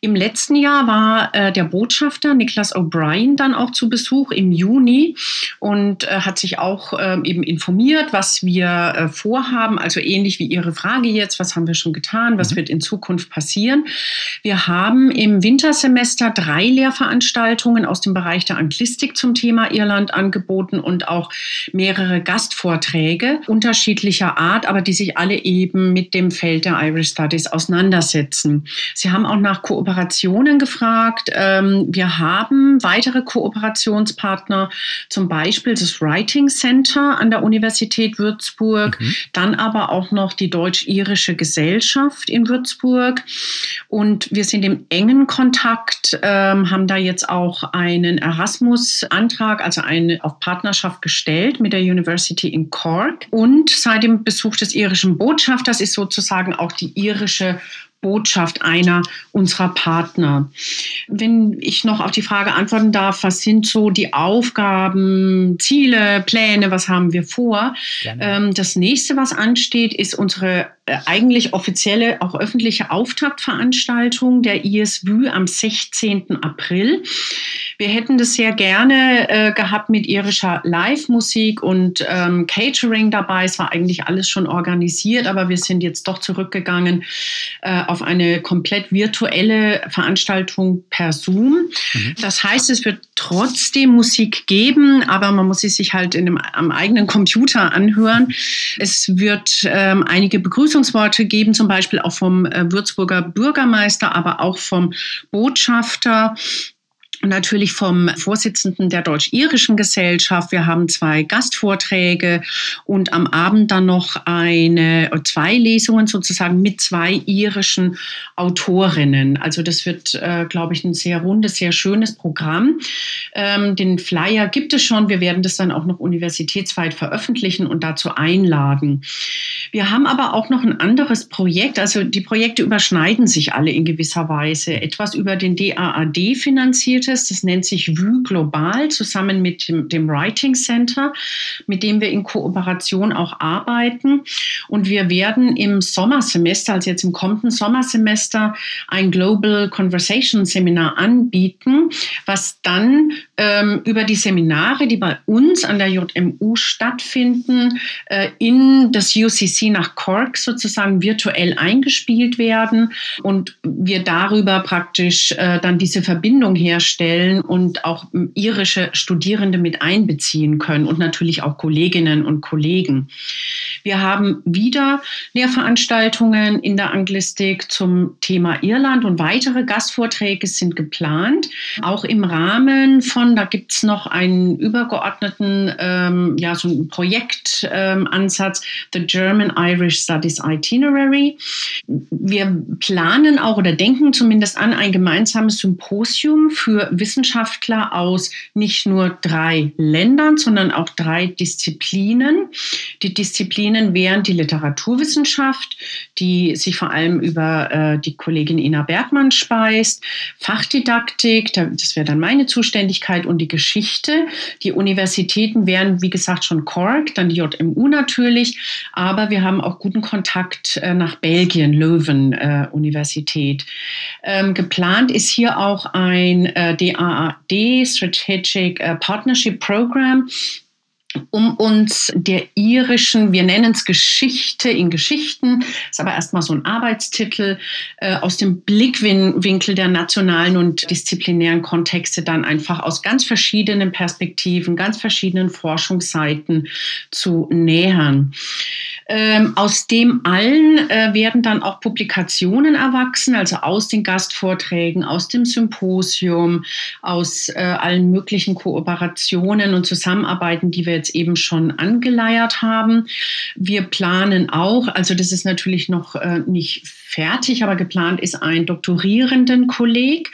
Im letzten Jahr war äh, der Botschafter Niklas O'Brien Ryan dann auch zu Besuch im Juni und äh, hat sich auch äh, eben informiert, was wir äh, vorhaben. Also ähnlich wie Ihre Frage jetzt, was haben wir schon getan, was mhm. wird in Zukunft passieren. Wir haben im Wintersemester drei Lehrveranstaltungen aus dem Bereich der Anglistik zum Thema Irland angeboten und auch mehrere Gastvorträge unterschiedlicher Art, aber die sich alle eben mit dem Feld der Irish Studies auseinandersetzen. Sie haben auch nach Kooperationen gefragt. Ähm, wir haben weiter weitere Kooperationspartner, zum Beispiel das Writing Center an der Universität Würzburg, mhm. dann aber auch noch die Deutsch-Irische Gesellschaft in Würzburg. Und wir sind im engen Kontakt, ähm, haben da jetzt auch einen Erasmus-Antrag, also eine auf Partnerschaft gestellt mit der University in Cork. Und seit dem Besuch des irischen Botschafters ist sozusagen auch die irische Botschaft einer unserer Partner. Wenn ich noch auf die Frage antworten darf, was sind so die Aufgaben, Ziele, Pläne, was haben wir vor? Ähm, das nächste, was ansteht, ist unsere äh, eigentlich offizielle, auch öffentliche Auftaktveranstaltung der ISW am 16. April. Wir hätten das sehr gerne äh, gehabt mit irischer Live-Musik und ähm, Catering dabei. Es war eigentlich alles schon organisiert, aber wir sind jetzt doch zurückgegangen äh, auf eine komplett virtuelle Veranstaltung per Zoom. Mhm. Das heißt, es wird trotzdem Musik geben, aber man muss sie sich halt in dem, am eigenen Computer anhören. Es wird ähm, einige Begrüßungsworte geben, zum Beispiel auch vom äh, Würzburger Bürgermeister, aber auch vom Botschafter natürlich vom Vorsitzenden der Deutsch-Irischen Gesellschaft. Wir haben zwei Gastvorträge und am Abend dann noch eine, zwei Lesungen sozusagen mit zwei irischen Autorinnen. Also das wird, äh, glaube ich, ein sehr rundes, sehr schönes Programm. Ähm, den Flyer gibt es schon. Wir werden das dann auch noch universitätsweit veröffentlichen und dazu einladen. Wir haben aber auch noch ein anderes Projekt. Also die Projekte überschneiden sich alle in gewisser Weise. Etwas über den DAAD finanziert Projektes, das nennt sich VU Global, zusammen mit dem, dem Writing Center, mit dem wir in Kooperation auch arbeiten. Und wir werden im Sommersemester, also jetzt im kommenden Sommersemester, ein Global Conversation Seminar anbieten, was dann ähm, über die Seminare, die bei uns an der JMU stattfinden, äh, in das UCC nach Cork sozusagen virtuell eingespielt werden und wir darüber praktisch äh, dann diese Verbindung herstellen und auch irische Studierende mit einbeziehen können und natürlich auch Kolleginnen und Kollegen. Wir haben wieder Lehrveranstaltungen in der Anglistik zum Thema Irland und weitere Gastvorträge sind geplant, auch im Rahmen von Jahren. Da gibt es noch einen übergeordneten, ähm, ja, so Projektansatz, ähm, The German Irish Studies Itinerary. Wir planen auch oder denken zumindest an ein gemeinsames Symposium für Wissenschaftler aus nicht nur drei Ländern, sondern auch drei Disziplinen. Die Disziplinen wären die Literaturwissenschaft, die sich vor allem über äh, die Kollegin Ina Bergmann speist, Fachdidaktik, das wäre dann meine Zuständigkeit, Vergangenheit und die Geschichte. Die Universitäten wären, wie gesagt, schon Cork, dann die JMU natürlich, aber wir haben auch guten Kontakt äh, nach Belgien, Löwen äh, Universität. Ähm, geplant ist hier auch ein äh, DAAD, Strategic äh, Partnership Program, um uns der irischen, wir nennen es Geschichte in Geschichten, ist aber erstmal so ein Arbeitstitel, äh, aus dem Blickwinkel der nationalen und disziplinären Kontexte dann einfach aus ganz verschiedenen Perspektiven, ganz verschiedenen Forschungsseiten zu nähern. Ähm, aus dem allen äh, werden dann auch Publikationen erwachsen, also aus den Gastvorträgen, aus dem Symposium, aus äh, allen möglichen Kooperationen und Zusammenarbeiten, die wir jetzt eben schon angeleiert haben. Wir planen auch, also das ist natürlich noch äh, nicht fertig, aber geplant ist ein doktorierenden Kolleg,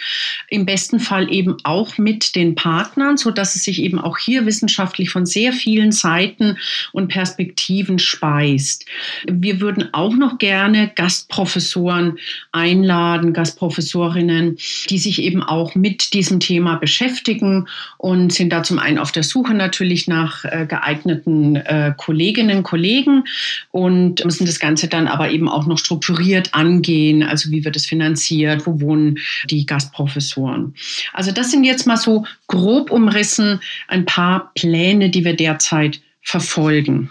im besten Fall eben auch mit den Partnern, so dass es sich eben auch hier wissenschaftlich von sehr vielen Seiten und Perspektiven speist. Wir würden auch noch gerne Gastprofessoren einladen, Gastprofessorinnen, die sich eben auch mit diesem Thema beschäftigen und sind da zum einen auf der Suche natürlich nach äh, geeigneten äh, Kolleginnen, Kollegen und müssen das Ganze dann aber eben auch noch strukturiert angehen, also wie wird es finanziert, wo wohnen die Gastprofessoren. Also das sind jetzt mal so grob umrissen ein paar Pläne, die wir derzeit verfolgen.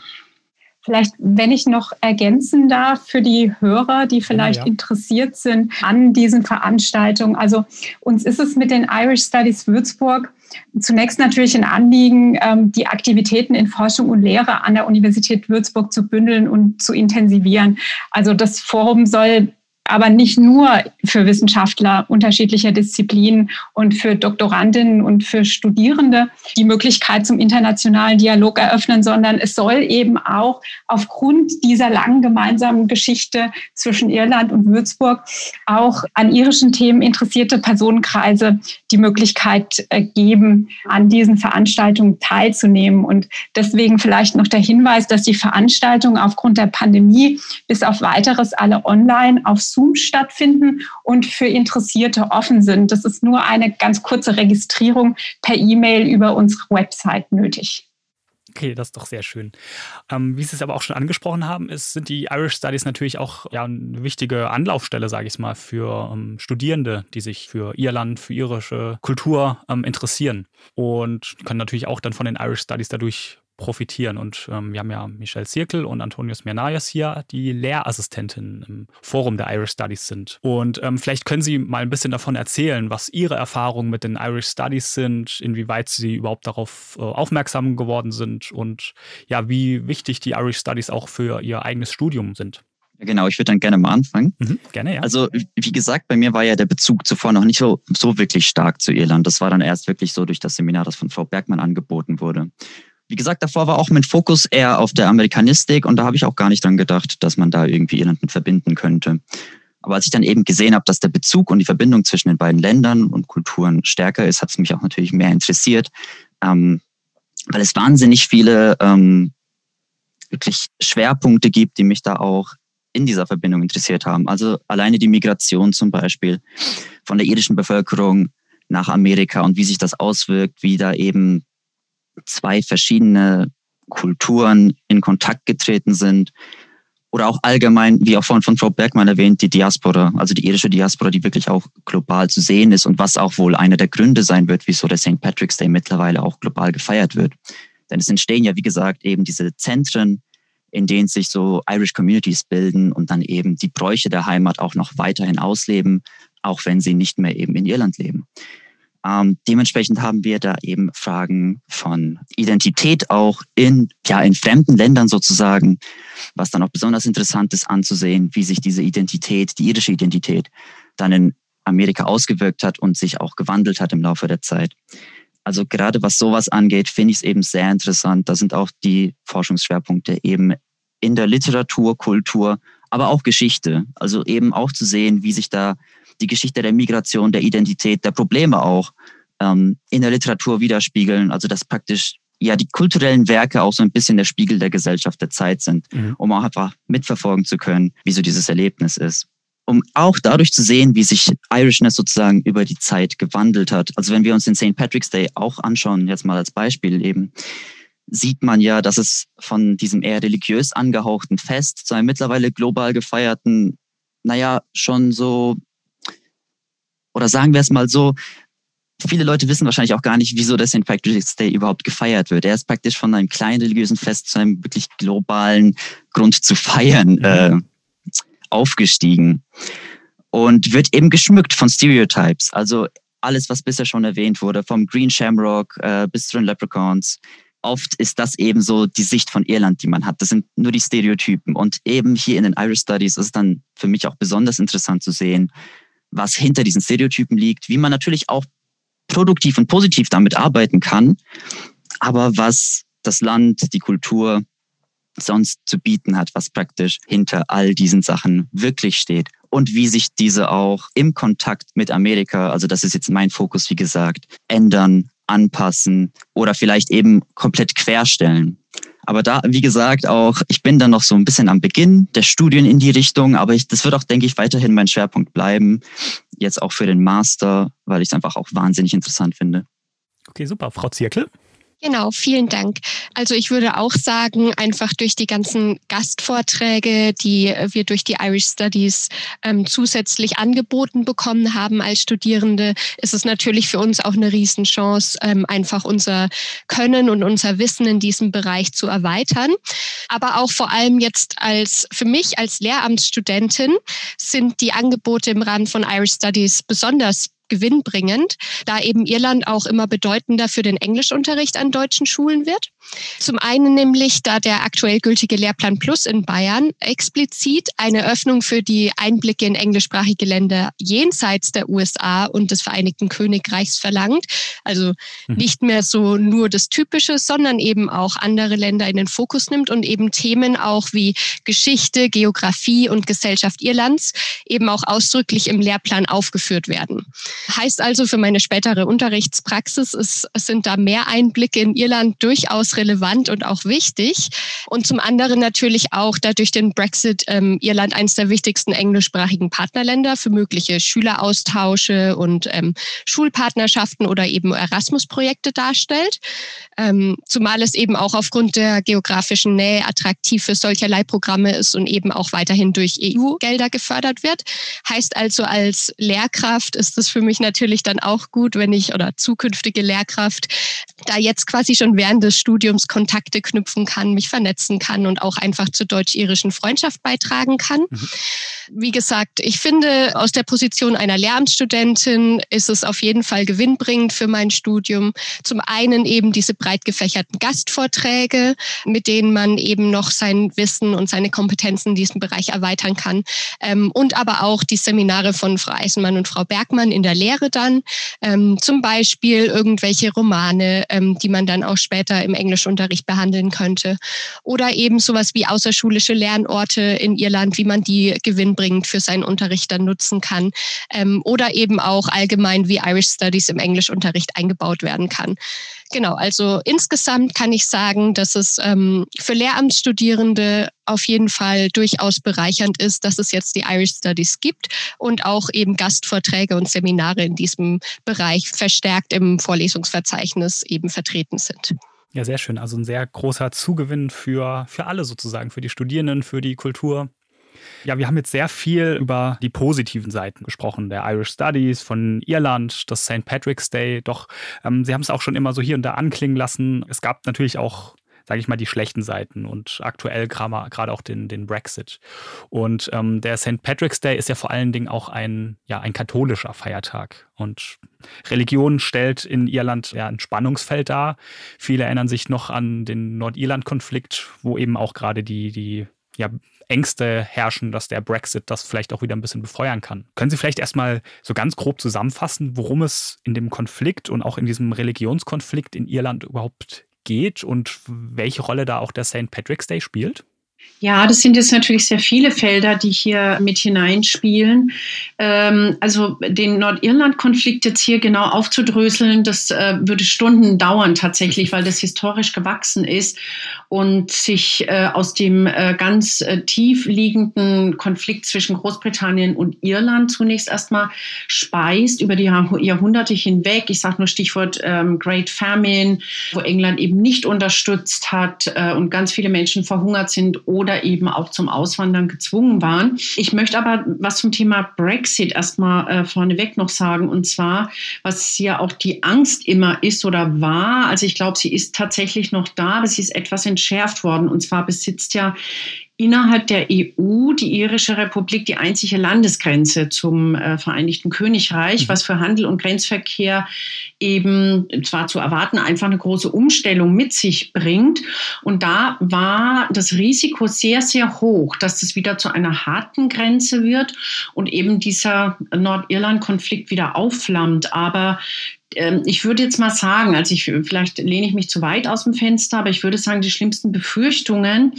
Vielleicht, wenn ich noch ergänzen darf für die Hörer, die vielleicht ja, ja. interessiert sind an diesen Veranstaltungen. Also uns ist es mit den Irish Studies Würzburg zunächst natürlich ein Anliegen, ähm, die Aktivitäten in Forschung und Lehre an der Universität Würzburg zu bündeln und zu intensivieren. Also das Forum soll aber nicht nur für Wissenschaftler unterschiedlicher Disziplinen und für Doktorandinnen und für Studierende die Möglichkeit zum internationalen Dialog eröffnen, sondern es soll eben auch aufgrund dieser langen gemeinsamen Geschichte zwischen Irland und Würzburg auch an irischen Themen interessierte Personenkreise die Möglichkeit äh, geben, an diesen Veranstaltungen teilzunehmen. Und deswegen vielleicht noch der Hinweis, dass die Veranstaltungen aufgrund der Pandemie bis auf weiteres alle online auf Zoom stattfinden und für Interessierte offen sind. Das ist nur eine ganz kurze Registrierung per E-Mail über unsere Website nötig. Okay, das ist doch sehr schön. Ähm, wie Sie es aber auch schon angesprochen haben, ist, sind die Irish Studies natürlich auch ja, eine wichtige Anlaufstelle, sage ich mal, für ähm, Studierende, die sich für ihr Land, für irische Kultur ähm, interessieren und können natürlich auch dann von den Irish Studies dadurch profitieren. Und ähm, wir haben ja Michelle Zirkel und Antonius Mernayas hier, die Lehrassistentinnen im Forum der Irish Studies sind. Und ähm, vielleicht können Sie mal ein bisschen davon erzählen, was Ihre Erfahrungen mit den Irish Studies sind, inwieweit Sie überhaupt darauf äh, aufmerksam geworden sind und ja, wie wichtig die Irish Studies auch für Ihr eigenes Studium sind. Genau, ich würde dann gerne mal anfangen. Mhm, gerne, ja. Also, wie gesagt, bei mir war ja der Bezug zuvor noch nicht so, so wirklich stark zu Irland. Das war dann erst wirklich so durch das Seminar, das von Frau Bergmann angeboten wurde. Wie gesagt, davor war auch mein Fokus eher auf der Amerikanistik und da habe ich auch gar nicht dran gedacht, dass man da irgendwie Irland mit verbinden könnte. Aber als ich dann eben gesehen habe, dass der Bezug und die Verbindung zwischen den beiden Ländern und Kulturen stärker ist, hat es mich auch natürlich mehr interessiert, ähm, weil es wahnsinnig viele ähm, wirklich Schwerpunkte gibt, die mich da auch in dieser Verbindung interessiert haben. Also alleine die Migration zum Beispiel von der irischen Bevölkerung nach Amerika und wie sich das auswirkt, wie da eben zwei verschiedene Kulturen in Kontakt getreten sind. Oder auch allgemein, wie auch vorhin von Frau Bergmann erwähnt, die Diaspora, also die irische Diaspora, die wirklich auch global zu sehen ist und was auch wohl einer der Gründe sein wird, wieso der St. Patrick's Day mittlerweile auch global gefeiert wird. Denn es entstehen ja, wie gesagt, eben diese Zentren, in denen sich so Irish Communities bilden und dann eben die Bräuche der Heimat auch noch weiterhin ausleben, auch wenn sie nicht mehr eben in Irland leben. Ähm, dementsprechend haben wir da eben Fragen von Identität auch in, ja, in fremden Ländern sozusagen, was dann auch besonders interessant ist anzusehen, wie sich diese Identität, die irische Identität, dann in Amerika ausgewirkt hat und sich auch gewandelt hat im Laufe der Zeit. Also gerade was sowas angeht, finde ich es eben sehr interessant. Da sind auch die Forschungsschwerpunkte eben in der Literatur, Kultur, aber auch Geschichte. Also eben auch zu sehen, wie sich da die Geschichte der Migration, der Identität, der Probleme auch ähm, in der Literatur widerspiegeln. Also dass praktisch ja die kulturellen Werke auch so ein bisschen der Spiegel der Gesellschaft der Zeit sind, mhm. um auch einfach mitverfolgen zu können, wie so dieses Erlebnis ist. Um auch dadurch zu sehen, wie sich Irishness sozusagen über die Zeit gewandelt hat. Also wenn wir uns den St. Patrick's Day auch anschauen, jetzt mal als Beispiel eben, sieht man ja, dass es von diesem eher religiös angehauchten Fest zu einem mittlerweile global gefeierten, naja, schon so oder sagen wir es mal so, viele Leute wissen wahrscheinlich auch gar nicht, wieso der St. Patrick's Day überhaupt gefeiert wird. Er ist praktisch von einem kleinen religiösen Fest zu einem wirklich globalen Grund zu feiern mhm. äh, aufgestiegen und wird eben geschmückt von Stereotypes. Also alles, was bisher schon erwähnt wurde, vom Green Shamrock äh, bis zu den Leprechauns. Oft ist das eben so die Sicht von Irland, die man hat. Das sind nur die Stereotypen. Und eben hier in den Irish Studies ist es dann für mich auch besonders interessant zu sehen, was hinter diesen Stereotypen liegt, wie man natürlich auch produktiv und positiv damit arbeiten kann, aber was das Land, die Kultur sonst zu bieten hat, was praktisch hinter all diesen Sachen wirklich steht und wie sich diese auch im Kontakt mit Amerika, also das ist jetzt mein Fokus, wie gesagt, ändern, anpassen oder vielleicht eben komplett querstellen. Aber da, wie gesagt, auch, ich bin dann noch so ein bisschen am Beginn der Studien in die Richtung, aber ich, das wird auch, denke ich, weiterhin mein Schwerpunkt bleiben. Jetzt auch für den Master, weil ich es einfach auch wahnsinnig interessant finde. Okay, super. Frau Zirkel? Genau, vielen Dank. Also ich würde auch sagen, einfach durch die ganzen Gastvorträge, die wir durch die Irish Studies ähm, zusätzlich angeboten bekommen haben als Studierende, ist es natürlich für uns auch eine Riesenchance, ähm, einfach unser Können und unser Wissen in diesem Bereich zu erweitern. Aber auch vor allem jetzt als für mich als Lehramtsstudentin sind die Angebote im Rahmen von Irish Studies besonders gewinnbringend, da eben Irland auch immer bedeutender für den Englischunterricht an deutschen Schulen wird. Zum einen nämlich, da der aktuell gültige Lehrplan Plus in Bayern explizit eine Öffnung für die Einblicke in englischsprachige Länder jenseits der USA und des Vereinigten Königreichs verlangt. Also mhm. nicht mehr so nur das Typische, sondern eben auch andere Länder in den Fokus nimmt und eben Themen auch wie Geschichte, Geografie und Gesellschaft Irlands eben auch ausdrücklich im Lehrplan aufgeführt werden. Heißt also für meine spätere Unterrichtspraxis, es, es sind da mehr Einblicke in Irland durchaus relevant und auch wichtig. Und zum anderen natürlich auch, da durch den Brexit ähm, Irland eines der wichtigsten englischsprachigen Partnerländer für mögliche Schüleraustausche und ähm, Schulpartnerschaften oder eben Erasmus-Projekte darstellt. Ähm, zumal es eben auch aufgrund der geografischen Nähe attraktiv für solcherlei Programme ist und eben auch weiterhin durch EU-Gelder gefördert wird. Heißt also, als Lehrkraft ist es für mich natürlich dann auch gut, wenn ich oder zukünftige Lehrkraft da jetzt quasi schon während des Studiums Kontakte knüpfen kann, mich vernetzen kann und auch einfach zur deutsch-irischen Freundschaft beitragen kann. Mhm. Wie gesagt, ich finde, aus der Position einer Lehramtsstudentin ist es auf jeden Fall gewinnbringend für mein Studium. Zum einen eben diese breit gefächerten Gastvorträge, mit denen man eben noch sein Wissen und seine Kompetenzen in diesem Bereich erweitern kann. Ähm, und aber auch die Seminare von Frau Eisenmann und Frau Bergmann in der Lehre dann. Ähm, zum Beispiel irgendwelche Romane, ähm, die man dann auch später im Englischunterricht behandeln könnte. Oder eben sowas wie außerschulische Lernorte in Irland, wie man die gewinnbringend für seinen Unterricht dann nutzen kann. oder eben auch allgemein, wie Irish Studies im Englischunterricht eingebaut werden kann. Genau, also insgesamt kann ich sagen, dass es ähm, für Lehramtsstudierende auf jeden Fall durchaus bereichernd ist, dass es jetzt die Irish Studies gibt und auch eben Gastvorträge und Seminare in diesem Bereich verstärkt im Vorlesungsverzeichnis eben vertreten sind. Ja, sehr schön. Also ein sehr großer Zugewinn für, für alle sozusagen, für die Studierenden, für die Kultur. Ja, wir haben jetzt sehr viel über die positiven Seiten gesprochen, der Irish Studies, von Irland, das St. Patrick's Day. Doch ähm, Sie haben es auch schon immer so hier und da anklingen lassen. Es gab natürlich auch sage ich mal, die schlechten Seiten und aktuell gerade auch den, den Brexit. Und ähm, der St. Patrick's Day ist ja vor allen Dingen auch ein, ja, ein katholischer Feiertag. Und Religion stellt in Irland ja ein Spannungsfeld dar. Viele erinnern sich noch an den Nordirland-Konflikt, wo eben auch gerade die, die ja, Ängste herrschen, dass der Brexit das vielleicht auch wieder ein bisschen befeuern kann. Können Sie vielleicht erstmal so ganz grob zusammenfassen, worum es in dem Konflikt und auch in diesem Religionskonflikt in Irland überhaupt geht und welche Rolle da auch der St. Patrick's Day spielt? Ja, das sind jetzt natürlich sehr viele Felder, die hier mit hineinspielen. Ähm, also den Nordirland-Konflikt jetzt hier genau aufzudröseln, das äh, würde Stunden dauern tatsächlich, *laughs* weil das historisch gewachsen ist und sich äh, aus dem äh, ganz äh, tief liegenden Konflikt zwischen Großbritannien und Irland zunächst erstmal speist über die Jahr Jahrhunderte hinweg. Ich sage nur Stichwort ähm, Great Famine, wo England eben nicht unterstützt hat äh, und ganz viele Menschen verhungert sind oder eben auch zum Auswandern gezwungen waren. Ich möchte aber was zum Thema Brexit erstmal äh, vorneweg noch sagen. Und zwar, was ja auch die Angst immer ist oder war. Also ich glaube, sie ist tatsächlich noch da, aber sie ist etwas entschärft worden. Und zwar besitzt ja innerhalb der EU die irische Republik die einzige Landesgrenze zum äh, Vereinigten Königreich, mhm. was für Handel und Grenzverkehr eben zwar zu erwarten einfach eine große Umstellung mit sich bringt. Und da war das Risiko sehr, sehr hoch, dass das wieder zu einer harten Grenze wird und eben dieser Nordirland-Konflikt wieder aufflammt. Aber ich würde jetzt mal sagen, also ich, vielleicht lehne ich mich zu weit aus dem Fenster, aber ich würde sagen, die schlimmsten Befürchtungen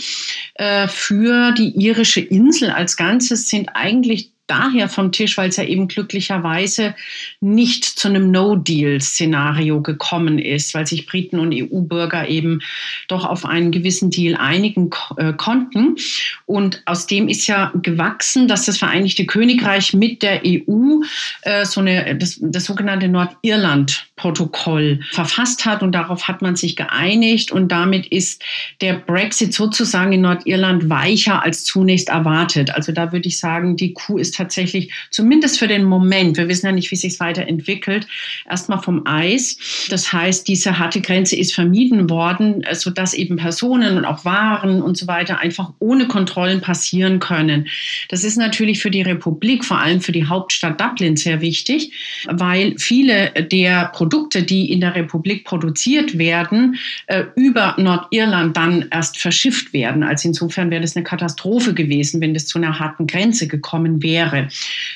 äh, für die irische Insel als Ganzes sind eigentlich daher vom Tisch, weil es ja eben glücklicherweise nicht zu einem No-Deal-Szenario gekommen ist, weil sich Briten und EU-Bürger eben doch auf einen gewissen Deal einigen äh, konnten. Und aus dem ist ja gewachsen, dass das Vereinigte Königreich mit der EU äh, so eine, das, das sogenannte Nordirland-Protokoll verfasst hat und darauf hat man sich geeinigt und damit ist der Brexit sozusagen in Nordirland weicher als zunächst erwartet. Also da würde ich sagen, die Kuh ist tatsächlich zumindest für den Moment, wir wissen ja nicht, wie sich es weiterentwickelt, erstmal vom Eis. Das heißt, diese harte Grenze ist vermieden worden, äh, sodass eben Personen und auch Waren und so weiter einfach ohne Kontrollen passieren können. Das ist natürlich für die Republik, vor allem für die Hauptstadt Dublin sehr wichtig, weil viele der Produkte, die in der Republik produziert werden, äh, über Nordirland dann erst verschifft werden. Also insofern wäre das eine Katastrophe gewesen, wenn das zu einer harten Grenze gekommen wäre wäre.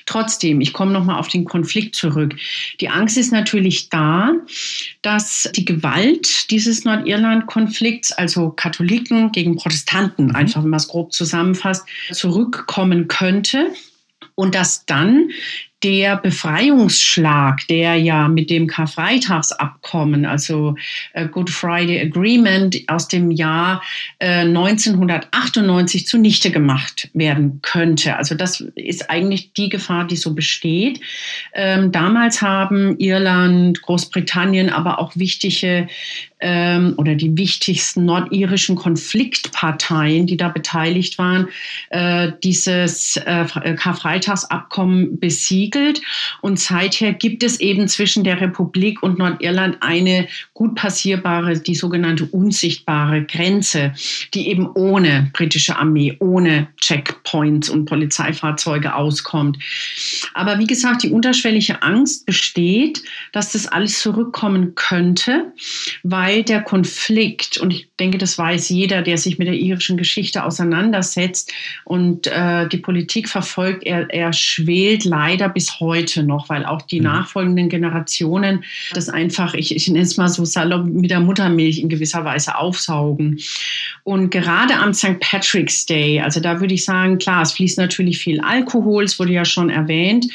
Trotzdem, ich komme nochmal auf den Konflikt zurück. Die Angst ist natürlich da, dass die Gewalt dieses Nordirland-Konflikts, also Katholiken gegen Protestanten, mhm. einfach wenn man es grob zusammenfasst, zurückkommen könnte und dass dann der Befreiungsschlag, der ja mit dem Karfreitagsabkommen, also äh, Good Friday Agreement aus dem Jahr äh, 1998 zunichte gemacht werden könnte. Also das ist eigentlich die Gefahr, die so besteht. Ähm, damals haben Irland, Großbritannien, aber auch wichtige ähm, oder die wichtigsten nordirischen Konfliktparteien, die da beteiligt waren, äh, dieses äh, Karfreitagsabkommen besiegelt. Und seither gibt es eben zwischen der Republik und Nordirland eine gut passierbare, die sogenannte unsichtbare Grenze, die eben ohne britische Armee, ohne Checkpoints und Polizeifahrzeuge auskommt. Aber wie gesagt, die unterschwellige Angst besteht, dass das alles zurückkommen könnte, weil weil der Konflikt, und ich denke, das weiß jeder, der sich mit der irischen Geschichte auseinandersetzt und äh, die Politik verfolgt, er, er schwelt leider bis heute noch, weil auch die mhm. nachfolgenden Generationen das einfach, ich, ich nenne es mal so salopp, mit der Muttermilch in gewisser Weise aufsaugen. Und gerade am St. Patrick's Day, also da würde ich sagen, klar, es fließt natürlich viel Alkohol, es wurde ja schon erwähnt.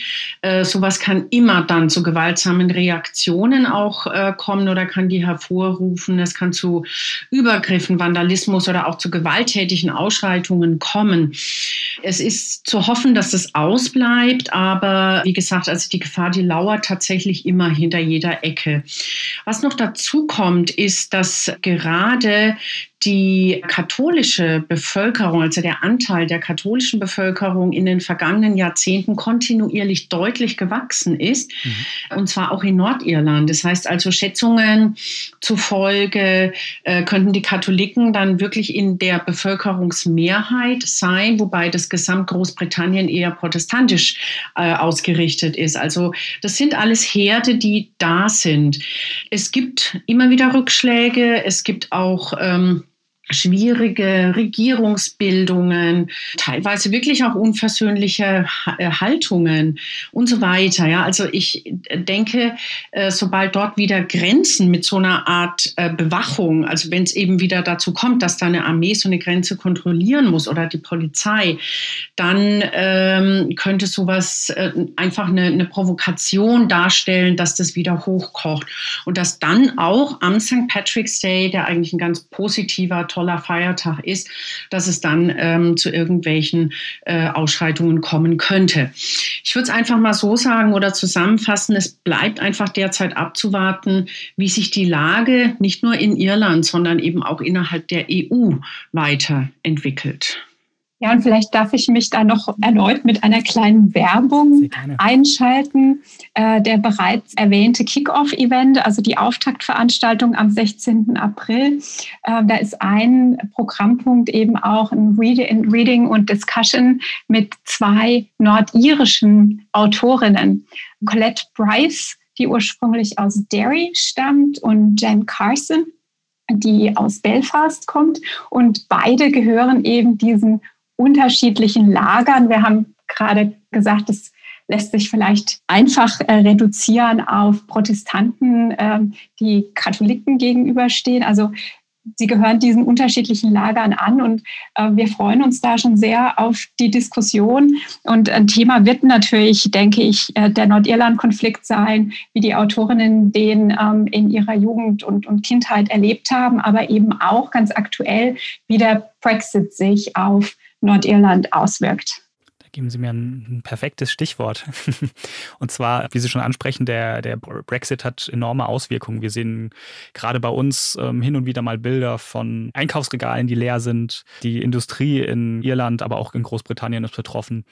Äh, sowas kann immer dann zu gewaltsamen Reaktionen auch äh, kommen oder kann die hervorrufen hervorrufen. Es kann zu Übergriffen, Vandalismus oder auch zu gewalttätigen Ausschreitungen kommen. Es ist zu hoffen, dass es ausbleibt, aber wie gesagt, also die Gefahr, die lauert tatsächlich immer hinter jeder Ecke. Was noch dazu kommt, ist, dass gerade die katholische Bevölkerung, also der Anteil der katholischen Bevölkerung in den vergangenen Jahrzehnten kontinuierlich deutlich gewachsen ist, mhm. und zwar auch in Nordirland. Das heißt also, Schätzungen zufolge äh, könnten die Katholiken dann wirklich in der Bevölkerungsmehrheit sein, wobei das Gesamt Großbritannien eher protestantisch äh, ausgerichtet ist. Also das sind alles Herde, die da sind. Es gibt immer wieder Rückschläge, es gibt auch ähm, schwierige Regierungsbildungen, teilweise wirklich auch unversöhnliche äh, Haltungen und so weiter. Ja, also ich denke, äh, sobald dort wieder Grenzen mit so einer Art äh, Bewachung, also wenn es eben wieder dazu kommt, dass da eine Armee so eine Grenze kontrollieren muss oder die Polizei, dann ähm, könnte sowas äh, einfach eine, eine Provokation darstellen, dass das wieder hochkocht und dass dann auch am St. Patrick's Day, der eigentlich ein ganz positiver, toller toller Feiertag ist, dass es dann ähm, zu irgendwelchen äh, Ausschreitungen kommen könnte. Ich würde es einfach mal so sagen oder zusammenfassen, es bleibt einfach derzeit abzuwarten, wie sich die Lage nicht nur in Irland, sondern eben auch innerhalb der EU weiterentwickelt. Ja, und vielleicht darf ich mich da noch erneut mit einer kleinen Werbung einschalten. Äh, der bereits erwähnte Kick-Off-Event, also die Auftaktveranstaltung am 16. April, äh, da ist ein Programmpunkt eben auch ein Reading und Discussion mit zwei nordirischen Autorinnen. Colette Bryce, die ursprünglich aus Derry stammt, und Jen Carson, die aus Belfast kommt. Und beide gehören eben diesen unterschiedlichen Lagern. Wir haben gerade gesagt, es lässt sich vielleicht einfach äh, reduzieren auf Protestanten, äh, die Katholiken gegenüberstehen. Also sie gehören diesen unterschiedlichen Lagern an und äh, wir freuen uns da schon sehr auf die Diskussion. Und ein Thema wird natürlich, denke ich, äh, der Nordirland-Konflikt sein, wie die Autorinnen den ähm, in ihrer Jugend und, und Kindheit erlebt haben, aber eben auch ganz aktuell, wie der Brexit sich auf Nordirland auswirkt. Da geben Sie mir ein, ein perfektes Stichwort. *laughs* Und zwar, wie Sie schon ansprechen, der, der Brexit hat enorme Auswirkungen. Wir sehen gerade bei uns ähm, hin und wieder mal Bilder von Einkaufsregalen, die leer sind. Die Industrie in Irland, aber auch in Großbritannien ist betroffen.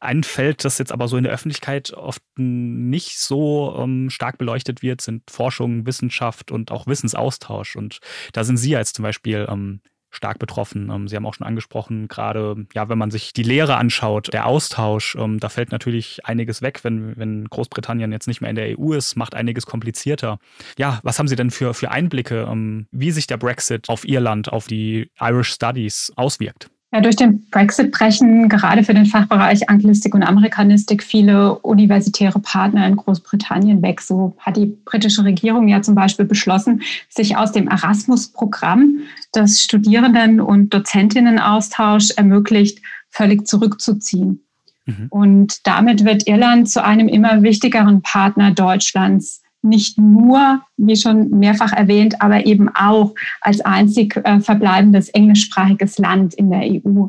Ein Feld, das jetzt aber so in der Öffentlichkeit oft nicht so ähm, stark beleuchtet wird, sind Forschung, Wissenschaft und auch Wissensaustausch. Und da sind Sie als zum Beispiel ähm, stark betroffen. Ähm, Sie haben auch schon angesprochen, gerade ja, wenn man sich die Lehre anschaut, der Austausch, ähm, da fällt natürlich einiges weg, wenn, wenn Großbritannien jetzt nicht mehr in der EU ist, macht einiges komplizierter. Ja, was haben Sie denn für, für Einblicke, ähm, wie sich der Brexit auf Irland, auf die Irish Studies auswirkt? Ja, durch den Brexit brechen gerade für den Fachbereich Anglistik und Amerikanistik viele universitäre Partner in Großbritannien weg. So hat die britische Regierung ja zum Beispiel beschlossen, sich aus dem Erasmus-Programm, das Studierenden- und Dozentinnen-Austausch ermöglicht, völlig zurückzuziehen. Mhm. Und damit wird Irland zu einem immer wichtigeren Partner Deutschlands. Nicht nur, wie schon mehrfach erwähnt, aber eben auch als einzig äh, verbleibendes englischsprachiges Land in der EU.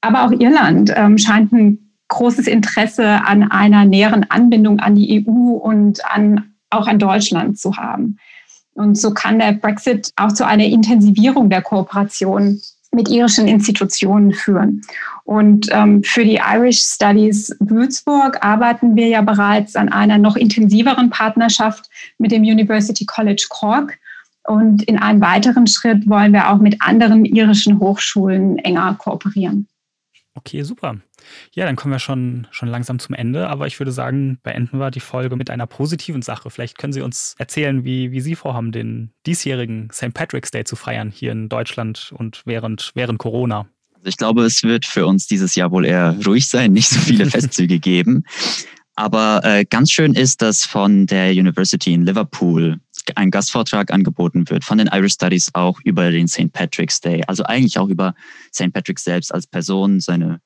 Aber auch Irland ähm, scheint ein großes Interesse an einer näheren Anbindung an die EU und an, auch an Deutschland zu haben. Und so kann der Brexit auch zu einer Intensivierung der Kooperation mit irischen Institutionen führen. Und ähm, für die Irish Studies Würzburg arbeiten wir ja bereits an einer noch intensiveren Partnerschaft mit dem University College Cork. Und in einem weiteren Schritt wollen wir auch mit anderen irischen Hochschulen enger kooperieren. Okay, super. Ja, dann kommen wir schon, schon langsam zum Ende, aber ich würde sagen, beenden wir die Folge mit einer positiven Sache. Vielleicht können Sie uns erzählen, wie, wie Sie vorhaben, den diesjährigen St. Patrick's Day zu feiern hier in Deutschland und während, während Corona. Also ich glaube, es wird für uns dieses Jahr wohl eher ruhig sein, nicht so viele *laughs* Festzüge geben. Aber äh, ganz schön ist, dass von der University in Liverpool ein Gastvortrag angeboten wird, von den Irish Studies auch über den St. Patrick's Day, also eigentlich auch über St. Patrick selbst als Person, seine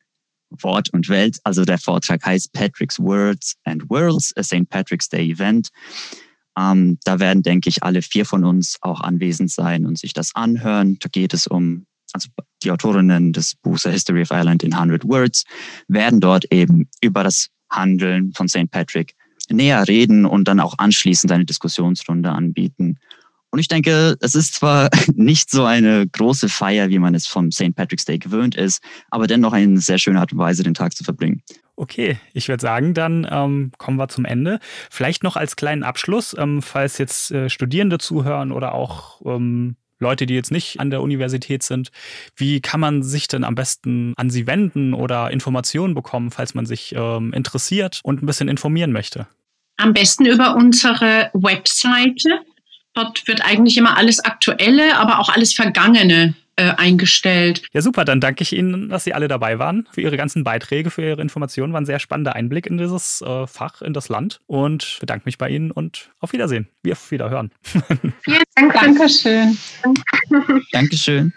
Wort und Welt. Also der Vortrag heißt Patrick's Words and Worlds, a St. Patrick's Day Event. Ähm, da werden, denke ich, alle vier von uns auch anwesend sein und sich das anhören. Da geht es um, also die Autorinnen des Buchs A History of Ireland in 100 Words werden dort eben über das Handeln von St. Patrick näher reden und dann auch anschließend eine Diskussionsrunde anbieten. Und ich denke, es ist zwar *laughs* nicht so eine große Feier, wie man es vom St. Patrick's Day gewöhnt ist, aber dennoch eine sehr schöne Art und Weise, den Tag zu verbringen. Okay, ich würde sagen, dann ähm, kommen wir zum Ende. Vielleicht noch als kleinen Abschluss, ähm, falls jetzt äh, Studierende zuhören oder auch ähm, Leute, die jetzt nicht an der Universität sind, wie kann man sich denn am besten an sie wenden oder Informationen bekommen, falls man sich ähm, interessiert und ein bisschen informieren möchte? Am besten über unsere Webseite. Dort wird eigentlich immer alles Aktuelle, aber auch alles Vergangene äh, eingestellt. Ja, super. Dann danke ich Ihnen, dass Sie alle dabei waren, für Ihre ganzen Beiträge, für Ihre Informationen. War ein sehr spannender Einblick in dieses äh, Fach, in das Land. Und bedanke mich bei Ihnen und auf Wiedersehen. Wir auf Wiederhören. Vielen Dank. Dankeschön. Dankeschön.